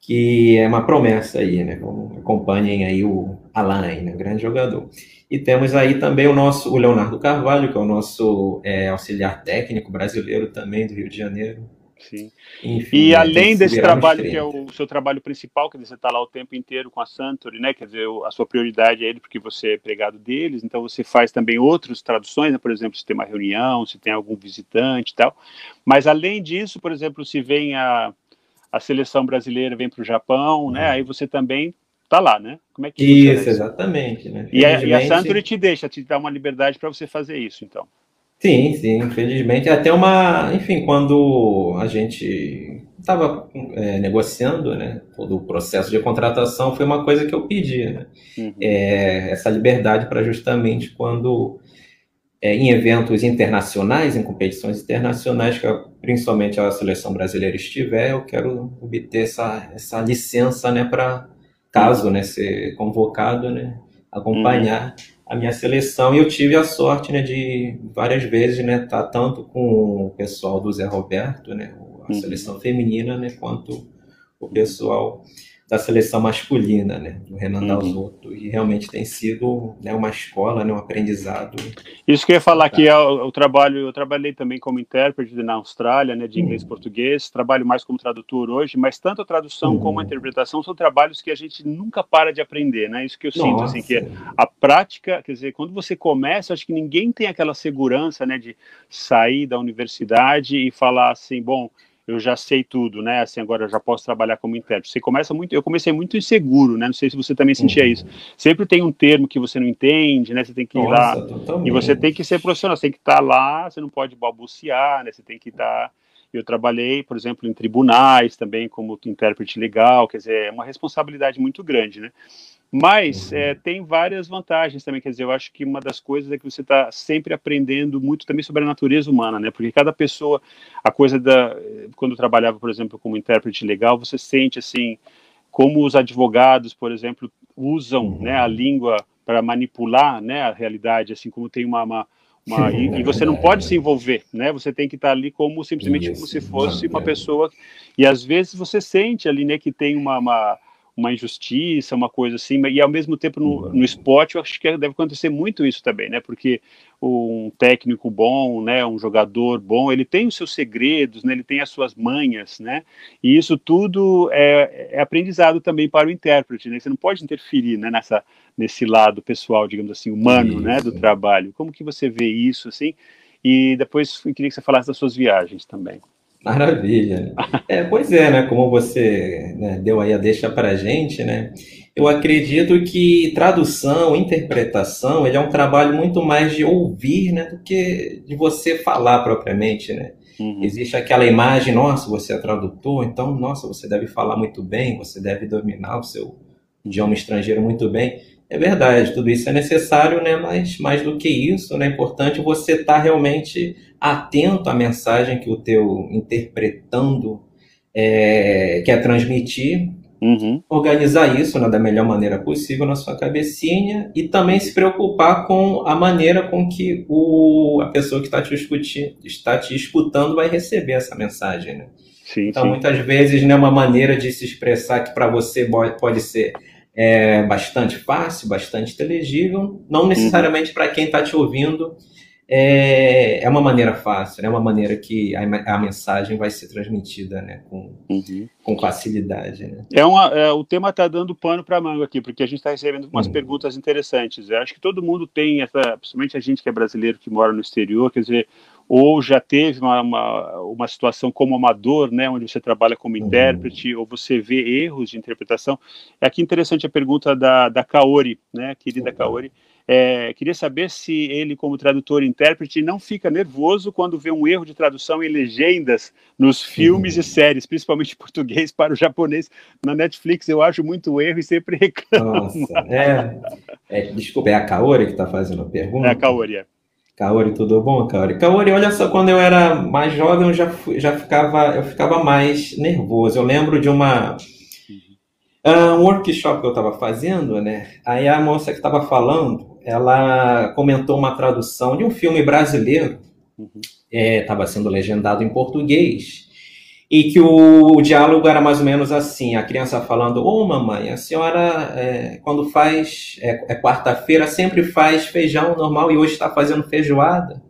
que é uma promessa aí, né? Acompanhem aí o Alain, né? grande jogador. E temos aí também o nosso, o Leonardo Carvalho, que é o nosso é, auxiliar técnico brasileiro também do Rio de Janeiro, Sim. Enfim, e né, além desse trabalho, que é o seu trabalho principal, que você está lá o tempo inteiro com a Santori, né? Quer dizer, a sua prioridade é ele porque você é pregado deles, então você faz também outras traduções, né? por exemplo, se tem uma reunião, se tem algum visitante e tal. Mas além disso, por exemplo, se vem a, a seleção brasileira, vem para o Japão, né? Aí você também está lá, né? Como é que isso, exatamente. Né? E, a, e a Santori te deixa, te dá uma liberdade para você fazer isso, então. Sim, sim, infelizmente. Até uma. Enfim, quando a gente estava é, negociando, né, todo o processo de contratação, foi uma coisa que eu pedi, né? Uhum. É, essa liberdade para justamente quando é, em eventos internacionais, em competições internacionais, que principalmente a seleção brasileira estiver, eu quero obter essa, essa licença, né, para caso, né, ser convocado, né, acompanhar uhum. A minha seleção. E eu tive a sorte, né, de várias vezes, né, estar tá tanto com o pessoal do Zé Roberto, né, a uhum. seleção feminina, né, quanto o pessoal da seleção masculina, né, do Renan uhum. Dalzotto, e realmente tem sido né, uma escola, né, um aprendizado. Isso que eu ia falar que é o, o, trabalho, eu trabalhei também como intérprete na Austrália, né, de inglês e uhum. português, trabalho mais como tradutor hoje, mas tanto a tradução uhum. como a interpretação são trabalhos que a gente nunca para de aprender, né? Isso que eu Nossa. sinto assim que a prática, quer dizer, quando você começa, acho que ninguém tem aquela segurança, né, de sair da universidade e falar assim, bom, eu já sei tudo, né? Assim, agora eu já posso trabalhar como intérprete. Você começa muito, eu comecei muito inseguro, né? Não sei se você também sentia uhum. isso. Sempre tem um termo que você não entende, né? Você tem que ir Nossa, lá totalmente. e você tem que ser profissional, você tem que estar lá, você não pode balbuciar, né? Você tem que estar eu trabalhei, por exemplo, em tribunais também como intérprete legal, quer dizer, é uma responsabilidade muito grande, né? Mas uhum. é, tem várias vantagens também, quer dizer, eu acho que uma das coisas é que você está sempre aprendendo muito também sobre a natureza humana, né? Porque cada pessoa, a coisa da. Quando eu trabalhava, por exemplo, como intérprete legal, você sente assim, como os advogados, por exemplo, usam uhum. né, a língua para manipular né, a realidade, assim como tem uma, uma uma, e, e, você não pode se envolver, né? Você tem que estar ali como simplesmente como se fosse uma pessoa. E às vezes você sente ali, né, que tem uma, uma uma injustiça, uma coisa assim, e ao mesmo tempo no, uhum. no esporte eu acho que deve acontecer muito isso também, né? Porque um técnico bom, né, um jogador bom, ele tem os seus segredos, né? Ele tem as suas manhas, né? E isso tudo é, é aprendizado também para o intérprete, né? Você não pode interferir, né, nessa nesse lado pessoal, digamos assim, humano, isso. né, do trabalho. Como que você vê isso assim? E depois eu queria que você falasse das suas viagens também. Maravilha. É, pois é, né? Como você né, deu aí a deixa para a gente, né? Eu acredito que tradução, interpretação, ele é um trabalho muito mais de ouvir, né, do que de você falar propriamente, né? Uhum. Existe aquela imagem, nossa, você é tradutor, então, nossa, você deve falar muito bem, você deve dominar o seu idioma estrangeiro muito bem. É verdade, tudo isso é necessário, né? Mas mais do que isso, né, é importante você estar tá realmente atento à mensagem que o teu interpretando é, quer transmitir, uhum. organizar isso né, da melhor maneira possível na sua cabecinha e também se preocupar com a maneira com que o, a pessoa que está te, escuti, está te escutando vai receber essa mensagem. Né? Sim, então, sim. muitas vezes, né, uma maneira de se expressar que para você pode ser é bastante fácil, bastante inteligível, não necessariamente uhum. para quem está te ouvindo é, é uma maneira fácil, é né? uma maneira que a, a, mensagem vai ser transmitida né? com, uhum. com facilidade. Né? É uma, é, o tema está dando pano para manga aqui, porque a gente está recebendo umas uhum. perguntas interessantes. Eu acho que todo mundo tem, essa, principalmente a gente que é brasileiro, que mora no exterior, quer dizer, ou já teve uma, uma, uma, situação como amador, né, onde você trabalha como uhum. intérprete, ou você vê erros de interpretação. É aqui interessante a pergunta da, da Kaori, né, querida uhum. Kaori. É, queria saber se ele, como tradutor e intérprete, não fica nervoso quando vê um erro de tradução em legendas nos filmes uhum. e séries, principalmente português para o japonês. Na Netflix eu acho muito erro e sempre reclamo. Nossa, é, é, desculpa, é a Kaori que está fazendo a pergunta? É a Kaori, é. Kaori, tudo bom, Kaori? Kaori, olha só, quando eu era mais jovem, eu já, já ficava, eu ficava mais nervoso. Eu lembro de uma uh, um workshop que eu estava fazendo, né? Aí a moça que estava falando, ela comentou uma tradução de um filme brasileiro, estava uhum. é, sendo legendado em português e que o, o, diálogo era mais ou menos assim: a criança falando, ô oh, mamãe, a senhora, é, quando faz, é, é quarta-feira, sempre faz feijão normal e hoje está fazendo feijoada.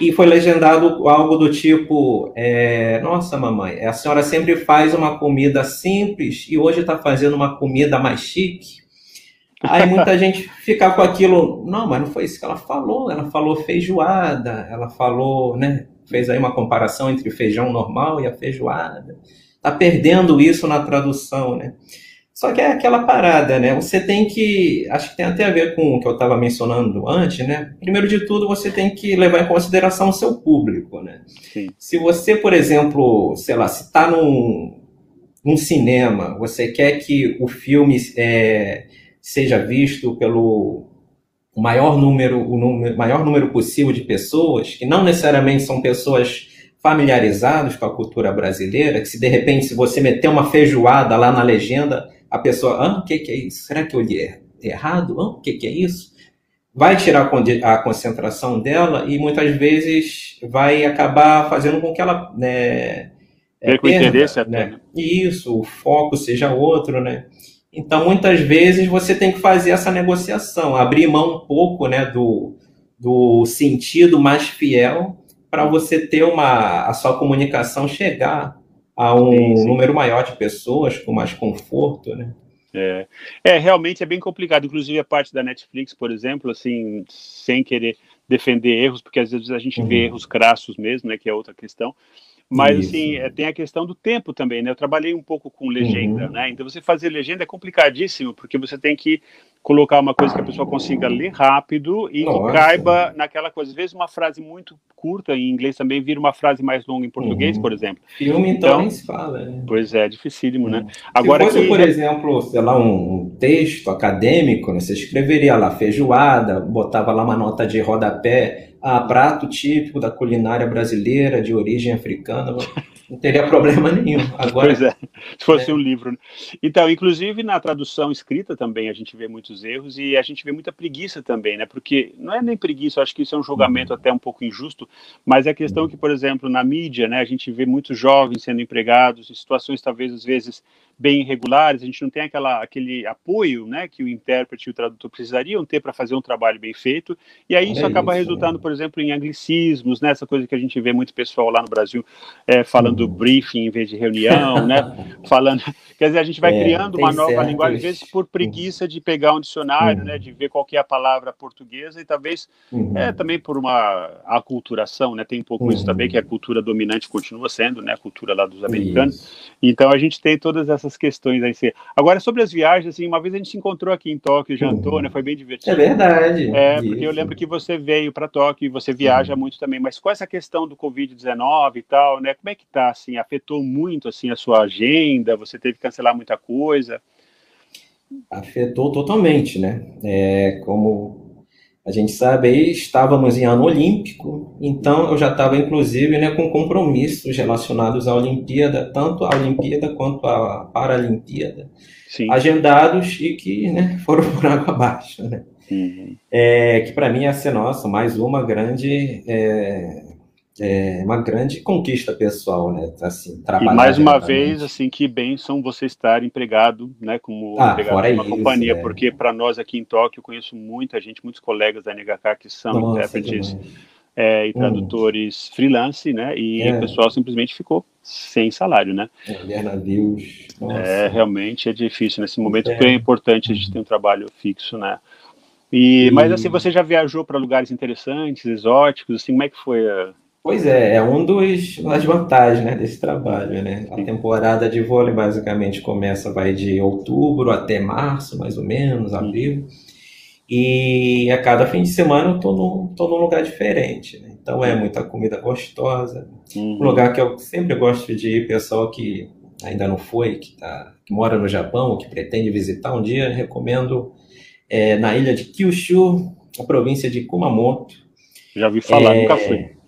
E foi legendado algo do tipo: é, Nossa, mamãe, a senhora sempre faz uma comida simples e hoje está fazendo uma comida mais chique. Aí muita gente fica com aquilo, não, mas não foi isso que ela falou. Ela falou feijoada, ela falou, né? Fez aí uma comparação entre o feijão normal e a feijoada. Tá perdendo isso na tradução, né? Só que é aquela parada, né? Você tem que. Acho que tem até a ver com o que eu estava mencionando antes, né? Primeiro de tudo, você tem que levar em consideração o seu público, né? Sim. Se você, por exemplo, sei lá, se está num, num cinema, você quer que o filme é, seja visto pelo o maior número, o número, maior número possível de pessoas, que não necessariamente são pessoas familiarizadas com a cultura brasileira, que se de repente, se você meter uma feijoada lá na legenda, a pessoa, ah, o que, que é isso? Será que eu li errado? Ah, o que, que é isso? Vai tirar a concentração dela e muitas vezes vai acabar fazendo com que ela né, é, perda, interesse até. Né? né? Isso, o foco seja outro, né? Então, muitas vezes, você tem que fazer essa negociação, abrir mão um pouco né, do, do sentido mais fiel para você ter uma a sua comunicação chegar a um sim, sim. número maior de pessoas com mais conforto, né? É, é, realmente é bem complicado. Inclusive a parte da Netflix, por exemplo, assim, sem querer defender erros, porque às vezes a gente uhum. vê erros crassos mesmo, né, que é outra questão. Mas, Isso. assim, é, tem a questão do tempo também, né? Eu trabalhei um pouco com legenda, uhum. né? Então, você fazer legenda é complicadíssimo, porque você tem que colocar uma coisa que a pessoa consiga ler rápido e Nossa. que caiba naquela coisa. Às vezes, uma frase muito curta em inglês também vira uma frase mais longa em português, uhum. por exemplo. Filme, então, então nem se fala. Né? Pois é, dificílimo, né? Agora, se fosse, que... por exemplo, sei lá, um texto acadêmico, né? você escreveria lá feijoada, botava lá uma nota de rodapé ah, prato típico da culinária brasileira de origem africana, não teria problema nenhum. Agora, pois é, se fosse é. um livro. Né? Então, inclusive na tradução escrita também a gente vê muitos erros e a gente vê muita preguiça também, né? Porque não é nem preguiça, acho que isso é um julgamento uhum. até um pouco injusto, mas é a questão que, por exemplo, na mídia, né, a gente vê muitos jovens sendo empregados em situações talvez às vezes bem irregulares, a gente não tem aquela, aquele apoio né, que o intérprete e o tradutor precisariam ter para fazer um trabalho bem feito, e aí isso é acaba isso, resultando, por exemplo, em anglicismos, né, essa coisa que a gente vê muito pessoal lá no Brasil é, falando uhum. briefing em vez de reunião, né, falando, quer dizer, a gente vai é, criando uma nova certos. linguagem, às vezes por preguiça de pegar um dicionário, uhum. né, de ver qual é a palavra portuguesa e talvez uhum. é, também por uma aculturação, né, tem um pouco isso também, que a cultura dominante continua sendo, né, a cultura lá dos americanos, isso. então a gente tem todas essas essas questões aí. Agora, sobre as viagens, assim, uma vez a gente se encontrou aqui em Tóquio, jantou, uhum. né? Foi bem divertido. É verdade. É, porque Isso. eu lembro que você veio para Tóquio e você viaja uhum. muito também, mas com essa questão do Covid-19 e tal, né? Como é que tá, assim? Afetou muito, assim, a sua agenda? Você teve que cancelar muita coisa? Afetou totalmente, né? É, como a gente sabe aí, estávamos em ano olímpico, então eu já estava, inclusive, né, com compromissos relacionados à Olimpíada, tanto a Olimpíada quanto a Paralimpíada, Sim. agendados e que né, foram por água abaixo. Né? Uhum. É, que para mim ia ser, nossa, mais uma grande é, é uma grande conquista pessoal, né? Assim, e mais uma vez, assim, que bênção você estar empregado, né, como ah, empregado de uma isso, companhia, é. porque para nós aqui em Tóquio, eu conheço muita gente, muitos colegas da NHK que são Nossa, intérpretes é, e hum. tradutores hum. freelance, né? E é. o pessoal simplesmente ficou sem salário, né? É, navios. É, realmente é difícil nesse momento, é. porque é importante a gente ter um trabalho fixo, né? E, e... Mas assim, você já viajou para lugares interessantes, exóticos, assim, como é que foi a Pois é, é um dos das vantagens né, desse trabalho, né? A temporada de vôlei basicamente começa vai de outubro até março, mais ou menos, abril. E a cada fim de semana eu tô num, tô num lugar diferente, né? Então é muita comida gostosa. Uhum. Um lugar que eu sempre gosto de ir, pessoal que ainda não foi, que, tá, que mora no Japão, que pretende visitar um dia, recomendo é, na ilha de Kyushu, a província de Kumamoto. Já ouvi falar, é, nunca fui.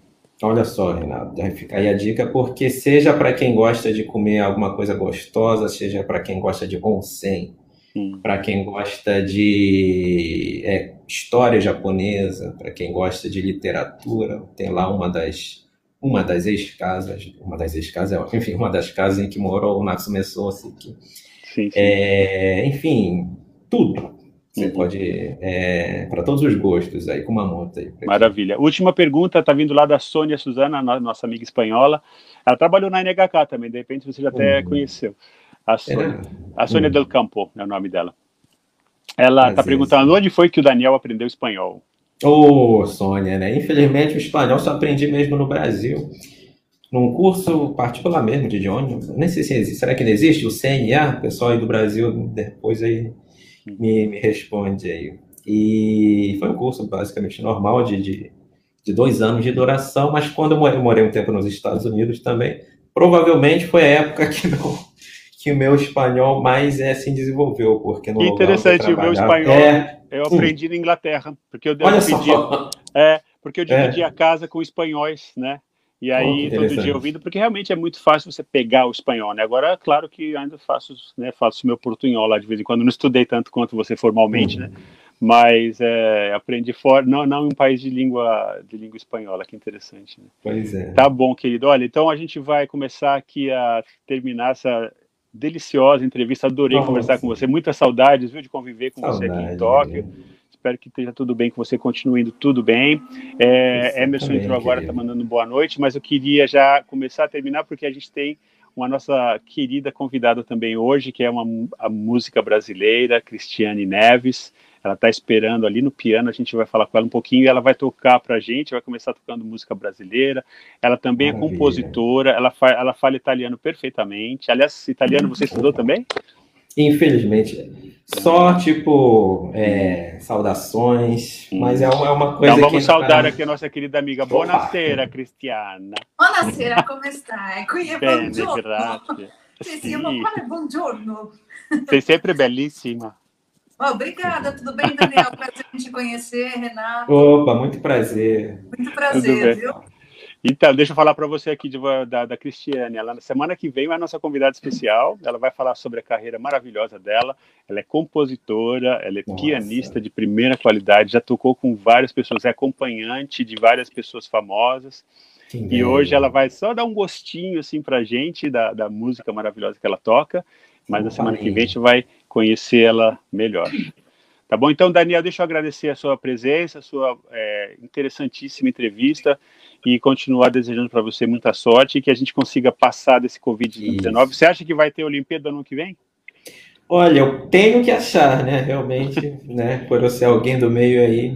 Olha só, Renato, deve ficar aí a dica, porque seja para quem gosta de comer alguma coisa gostosa, seja para quem gosta de onsen, hum. para quem gosta de é, história japonesa, para quem gosta de literatura, tem lá uma das uma das ex-casas, uma das ex-casas, enfim, uma das casas em que morou o Natsume Soseki. Sim, sim. É, enfim, tudo. Você uhum. pode, é, para todos os gostos, aí com uma monta. Aí, Maravilha. Última pergunta, está vindo lá da Sônia Suzana, nossa amiga espanhola. Ela trabalhou na NHK também, de repente você já até uhum. conheceu. A Sônia, a Sônia uhum. Del Campo é o nome dela. Ela está perguntando onde foi que o Daniel aprendeu espanhol. Ô, oh, Sônia, né? Infelizmente o espanhol só aprendi mesmo no Brasil. Num curso particular mesmo de idioma. Nem sei se existe. Será que não existe? O CNA, o pessoal aí do Brasil, depois aí me, me responde aí. E foi um curso basicamente normal de, de, de, dois anos de duração, mas quando eu morei, eu morei um tempo nos Estados Unidos também, provavelmente foi a época que não, que o meu espanhol mais é, se desenvolveu, porque no que interessante, o meu espanhol é... eu aprendi na Inglaterra, porque eu, Olha dividi, é, porque eu dividi é. a casa com espanhóis, né? E aí, oh, todo dia ouvindo, porque realmente é muito fácil você pegar o espanhol, né? Agora, claro que ainda faço, né, faço meu portunhol lá de vez em quando, não estudei tanto quanto você formalmente, uhum. né? Mas é, aprendi fora, não, não em um país de língua, de língua espanhola, que interessante, né? Pois é. Tá bom, querido. Olha, então a gente vai começar aqui a terminar essa deliciosa entrevista, adorei Nossa. conversar com você, muitas saudades, viu, de conviver com Saudade, você aqui em Tóquio. Espero que esteja tudo bem, que você continue indo tudo bem. É, Emerson entrou agora, está mandando boa noite, mas eu queria já começar a terminar, porque a gente tem uma nossa querida convidada também hoje, que é uma a música brasileira, Cristiane Neves. Ela está esperando ali no piano, a gente vai falar com ela um pouquinho e ela vai tocar para a gente, vai começar tocando música brasileira. Ela também é Maravilha. é compositora, ela, fa ela fala italiano perfeitamente. Aliás, italiano você estudou também? Infelizmente. Só, tipo, é, saudações, mas é uma, é uma coisa então, vamos saudar aqui a nossa querida amiga. Buonasera, Cristiana. Buonasera? Qui è Bene, buongiorno. grazie. Sì, sì, ma quale buongiorno? Sei sempre bellissima. Oh, obrigada, tudo bem, Daniel? Prazer em te conhecer, Renato. Opa, muito prazer. Muito prazer, viu? Então, deixa eu falar para você aqui de, da, da Cristiane. Ela, na semana que vem, é a nossa convidada especial. Ela vai falar sobre a carreira maravilhosa dela. Ela é compositora, ela é nossa. pianista de primeira qualidade, já tocou com várias pessoas, é acompanhante de várias pessoas famosas. Que e hoje ela vai só dar um gostinho assim para gente da, da música maravilhosa que ela toca. Mas na semana que vem a gente vai conhecer ela melhor. Tá bom? Então, Daniel, deixa eu agradecer a sua presença, a sua é, interessantíssima entrevista e continuar desejando para você muita sorte e que a gente consiga passar desse Covid-19. Você acha que vai ter Olimpíada no ano que vem? Olha, eu tenho que achar, né? Realmente, né? Por eu ser alguém do meio aí,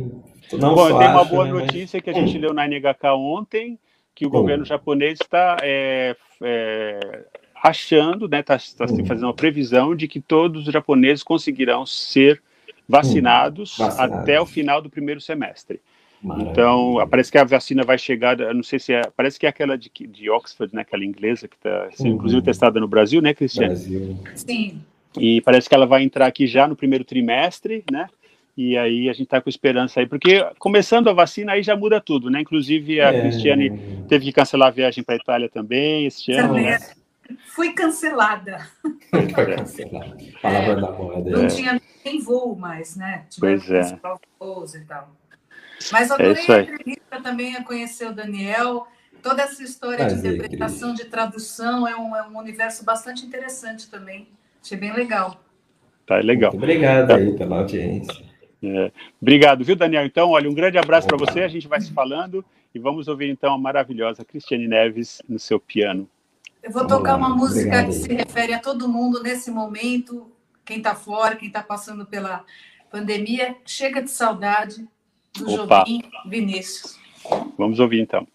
não Bom, só tem uma boa né, notícia mas... que a gente hum. leu na NHK ontem, que o hum. governo japonês está é, é, achando, né? Está tá, hum. fazendo uma previsão de que todos os japoneses conseguirão ser vacinados, hum, até o final do primeiro semestre. Maravilha. Então, parece que a vacina vai chegar, não sei se é, parece que é aquela de, de Oxford, né, aquela inglesa que está uhum. inclusive testada no Brasil, né, Cristiane? Brasil. Sim. E parece que ela vai entrar aqui já no primeiro trimestre, né? E aí a gente está com esperança aí, porque começando a vacina aí já muda tudo, né? Inclusive a é... Cristiane teve que cancelar a viagem para a Itália também este ano. Também. Né? Fui cancelada. Foi cancelada. Palavra é, da moda. Não é. tinha nem voo mais, né? Tinha pois é. Voos e tal. Mas adorei é a entrevista também a conhecer o Daniel. Toda essa história Prazer, de interpretação, de tradução, é um, é um universo bastante interessante também. Achei bem legal. Tá, legal. Muito obrigado aí pela audiência. É. Obrigado, viu, Daniel? Então, olha, um grande abraço para você. A gente vai se falando e vamos ouvir então a maravilhosa Cristiane Neves no seu piano. Eu vou tocar uma música Obrigado. que se refere a todo mundo nesse momento, quem está fora, quem está passando pela pandemia. Chega de saudade, do Opa. Jobim Vinícius. Vamos ouvir então.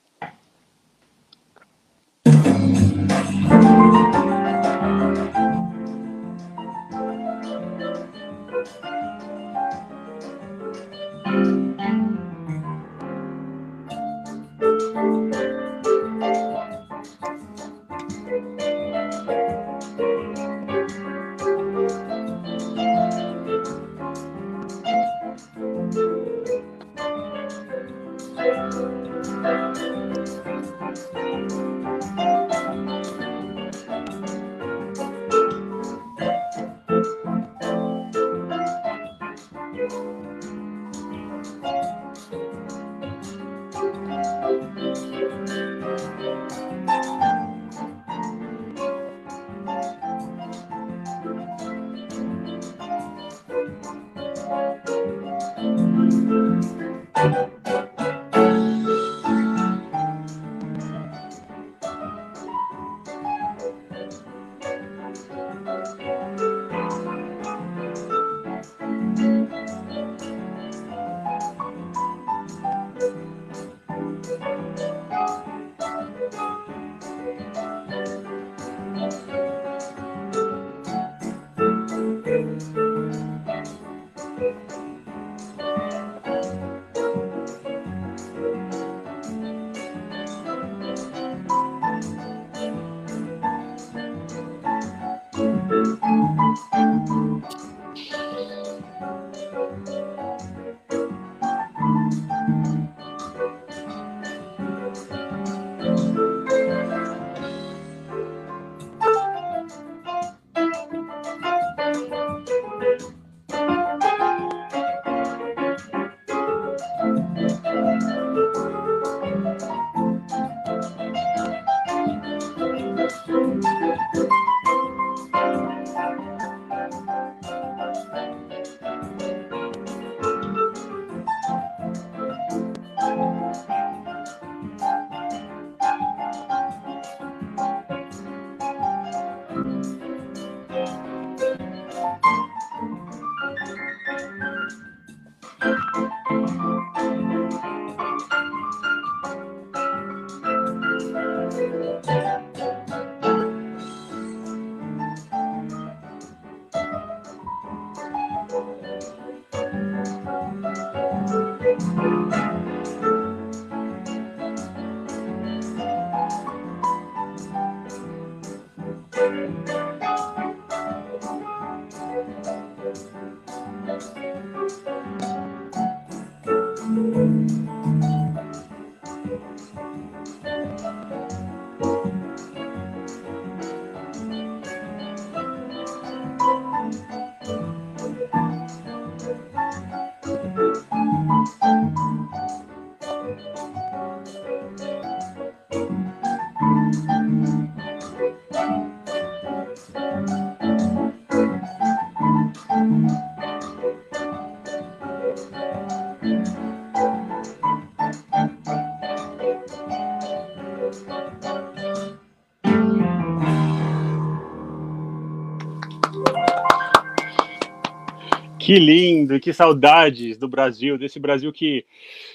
Que lindo, que saudades do Brasil, desse Brasil que,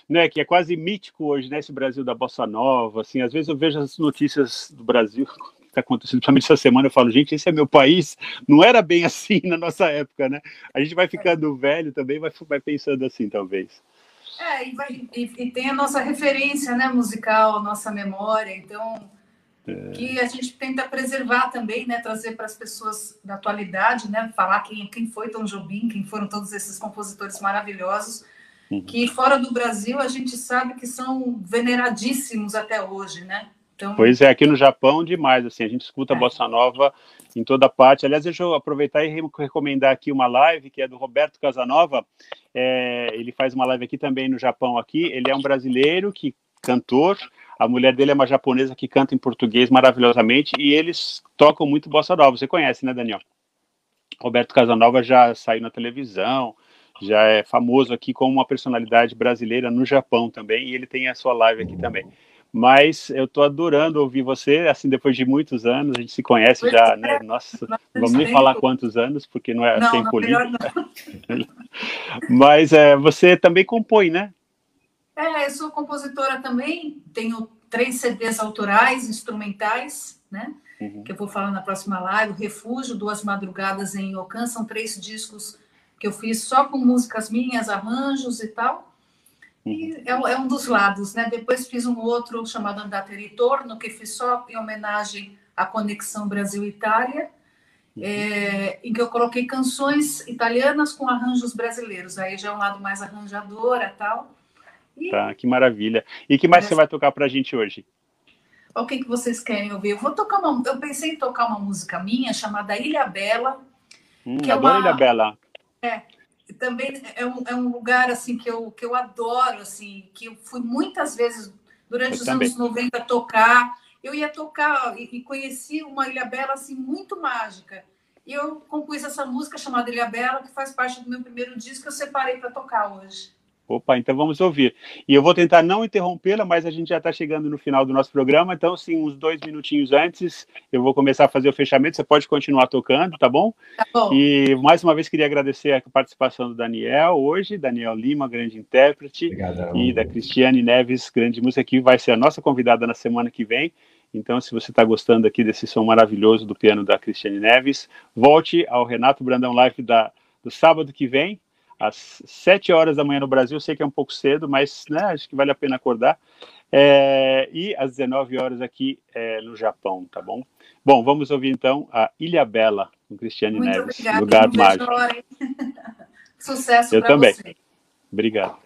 né, que é quase mítico hoje, né, esse Brasil da bossa nova, assim, às vezes eu vejo as notícias do Brasil que está acontecendo, principalmente essa semana, eu falo, gente, esse é meu país, não era bem assim na nossa época, né? A gente vai ficando velho também, vai, vai pensando assim, talvez. É, e, vai, e, e tem a nossa referência, né, musical, a nossa memória, então é. que a gente tenta preservar também, né, trazer para as pessoas da atualidade, né, falar quem, quem foi Tom Jobim, quem foram todos esses compositores maravilhosos, uhum. que fora do Brasil a gente sabe que são veneradíssimos até hoje, né? Então... Pois é, aqui no Japão demais, assim, a gente escuta é. bossa nova em toda parte. Aliás, deixa eu aproveitar e recomendar aqui uma live que é do Roberto Casanova. É, ele faz uma live aqui também no Japão aqui. Ele é um brasileiro que cantor, a mulher dele é uma japonesa que canta em português maravilhosamente e eles tocam muito bossa nova. Você conhece, né, Daniel? Roberto Casanova já saiu na televisão, já é famoso aqui como uma personalidade brasileira no Japão também, e ele tem a sua live aqui também. Mas eu estou adorando ouvir você, assim, depois de muitos anos, a gente se conhece pois já, é. né? Nossa, não vamos nem falar quantos anos, porque não é não, tempo livre. Mas é, você também compõe, né? É, eu sou compositora também, tenho três CDs autorais, instrumentais, né? Uhum. Que eu vou falar na próxima live. Refúgio, Duas Madrugadas em Ocan, são três discos que eu fiz só com músicas minhas, arranjos e tal. E uhum. é, é, um dos lados, né? Depois fiz um outro chamado Andate Ritorno, que fiz só em homenagem à conexão Brasil-Itália, uhum. é, em que eu coloquei canções italianas com arranjos brasileiros. Aí já é um lado mais arranjadora tal. Tá, que maravilha. E que mais você vai tocar pra gente hoje? O que, que vocês querem ouvir? Eu vou tocar uma. Eu pensei em tocar uma música minha chamada Ilha Bela. Hum, que é uma, Ilha Bela. É. Também é um, é um lugar assim que eu, que eu adoro, assim, que eu fui muitas vezes durante eu os também. anos 90 tocar. Eu ia tocar e, e conheci uma Ilha Bela assim muito mágica. E eu compus essa música chamada Ilha Bela, que faz parte do meu primeiro disco que eu separei para tocar hoje. Opa, então vamos ouvir. E eu vou tentar não interrompê-la, mas a gente já está chegando no final do nosso programa, então, sim, uns dois minutinhos antes, eu vou começar a fazer o fechamento. Você pode continuar tocando, tá bom? Tá bom. E mais uma vez queria agradecer a participação do Daniel hoje, Daniel Lima, grande intérprete, Obrigado. e da Cristiane Neves, grande música, que vai ser a nossa convidada na semana que vem. Então, se você está gostando aqui desse som maravilhoso do piano da Cristiane Neves, volte ao Renato Brandão Live da, do sábado que vem, às 7 horas da manhã no Brasil, eu sei que é um pouco cedo, mas né, acho que vale a pena acordar. É, e às 19 horas aqui é, no Japão, tá bom? Bom, vamos ouvir então a Ilha Bela, com Cristiane Muito Neves, obrigada, lugar mágico. Sucesso para você. Obrigado.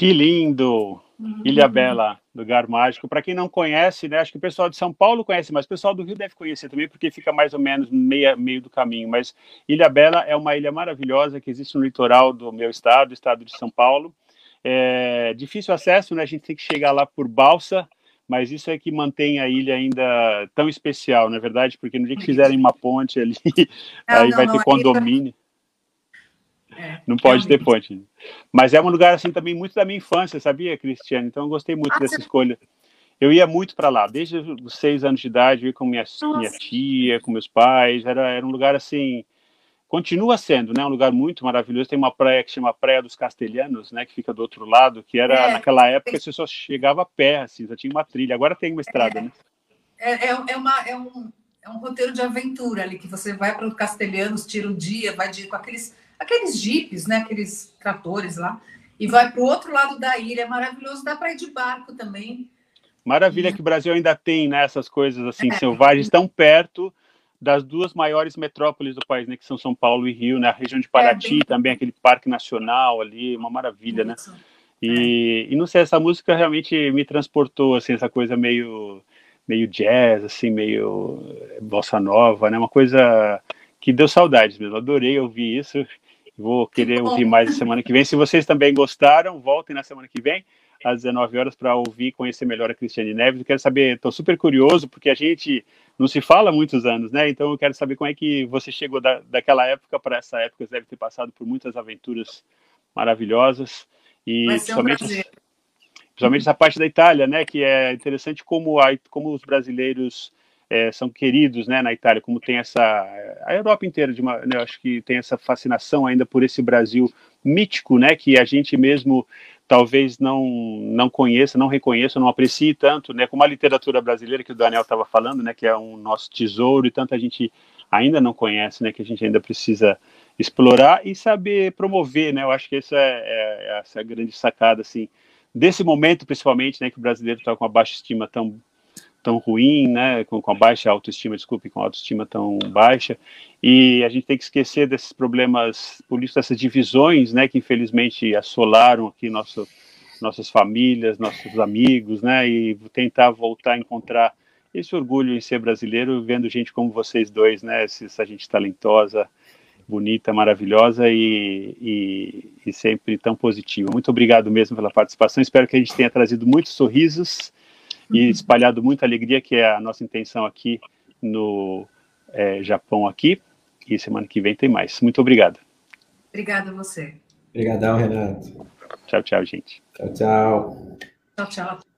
Que lindo! Uhum. Ilha Bela, lugar mágico. Para quem não conhece, né, acho que o pessoal de São Paulo conhece, mas o pessoal do Rio deve conhecer também, porque fica mais ou menos no meio, do caminho. Mas Ilha Bela é uma ilha maravilhosa que existe no litoral do meu estado, estado de São Paulo. É difícil acesso, né? A gente tem que chegar lá por balsa, mas isso é que mantém a ilha ainda tão especial, na é verdade, porque no dia que fizerem uma ponte ali, ah, aí não, vai não, ter condomínio. É, não pode realmente. ter ponte. Mas é um lugar assim também muito da minha infância, sabia, Cristiane? Então eu gostei muito ah, dessa você... escolha. Eu ia muito para lá, desde os seis anos de idade, eu ia com minha, minha tia, com meus pais. Era, era um lugar assim. Continua sendo, né? Um lugar muito maravilhoso. Tem uma praia que chama Praia dos Castelhanos, né? Que fica do outro lado, que era é, naquela época você só chegava a pé, assim, só tinha uma trilha. Agora tem uma estrada, é, né? É, é, é, uma, é, um, é um roteiro de aventura ali, que você vai para o Castelhanos, tira um dia, vai de, com aqueles aqueles jipes, né, aqueles tratores lá, e vai para o outro lado da ilha. É maravilhoso, dá para ir de barco também. Maravilha que o Brasil ainda tem né, essas coisas assim é. selvagens tão perto das duas maiores metrópoles do país, né, que são São Paulo e Rio, né, a região de é, Paraty, é, bem... também aquele parque nacional ali, uma maravilha, né? Isso. né? E, é. e não sei, essa música realmente me transportou, assim, essa coisa meio meio jazz, assim, meio bossa nova, né? Uma coisa que deu saudades mesmo. Adorei ouvir isso. Vou querer ouvir mais na semana que vem. Se vocês também gostaram, voltem na semana que vem, às 19 horas, para ouvir e conhecer melhor a Cristiane Neves. Eu quero saber, estou super curioso, porque a gente não se fala há muitos anos, né? Então eu quero saber como é que você chegou da, daquela época para essa época. Você deve ter passado por muitas aventuras maravilhosas. E principalmente, um principalmente essa parte da Itália, né? Que é interessante como, a, como os brasileiros é, são queridos né, na Itália, como tem essa. A Europa inteira, de uma, né, acho que tem essa fascinação ainda por esse Brasil mítico, né, que a gente mesmo talvez não não conheça, não reconheça, não aprecie tanto, né, como a literatura brasileira que o Daniel estava falando, né, que é um nosso tesouro e tanta gente ainda não conhece, né, que a gente ainda precisa explorar e saber promover, né, eu acho que essa é, é, essa é a grande sacada, assim, desse momento principalmente, né, que o brasileiro está com uma baixa estima tão tão ruim, né, com, com a baixa autoestima, desculpe, com a autoestima tão baixa, e a gente tem que esquecer desses problemas políticos, dessas divisões, né, que infelizmente assolaram aqui nosso, nossas famílias, nossos amigos, né, e tentar voltar a encontrar esse orgulho em ser brasileiro, vendo gente como vocês dois, né, essa gente talentosa, bonita, maravilhosa e, e, e sempre tão positiva. Muito obrigado mesmo pela participação, espero que a gente tenha trazido muitos sorrisos, e espalhado muita alegria, que é a nossa intenção aqui no é, Japão aqui. E semana que vem tem mais. Muito obrigado. Obrigada a você. Obrigadão, Renato. Tchau, tchau, gente. Tchau, tchau. Tchau, tchau.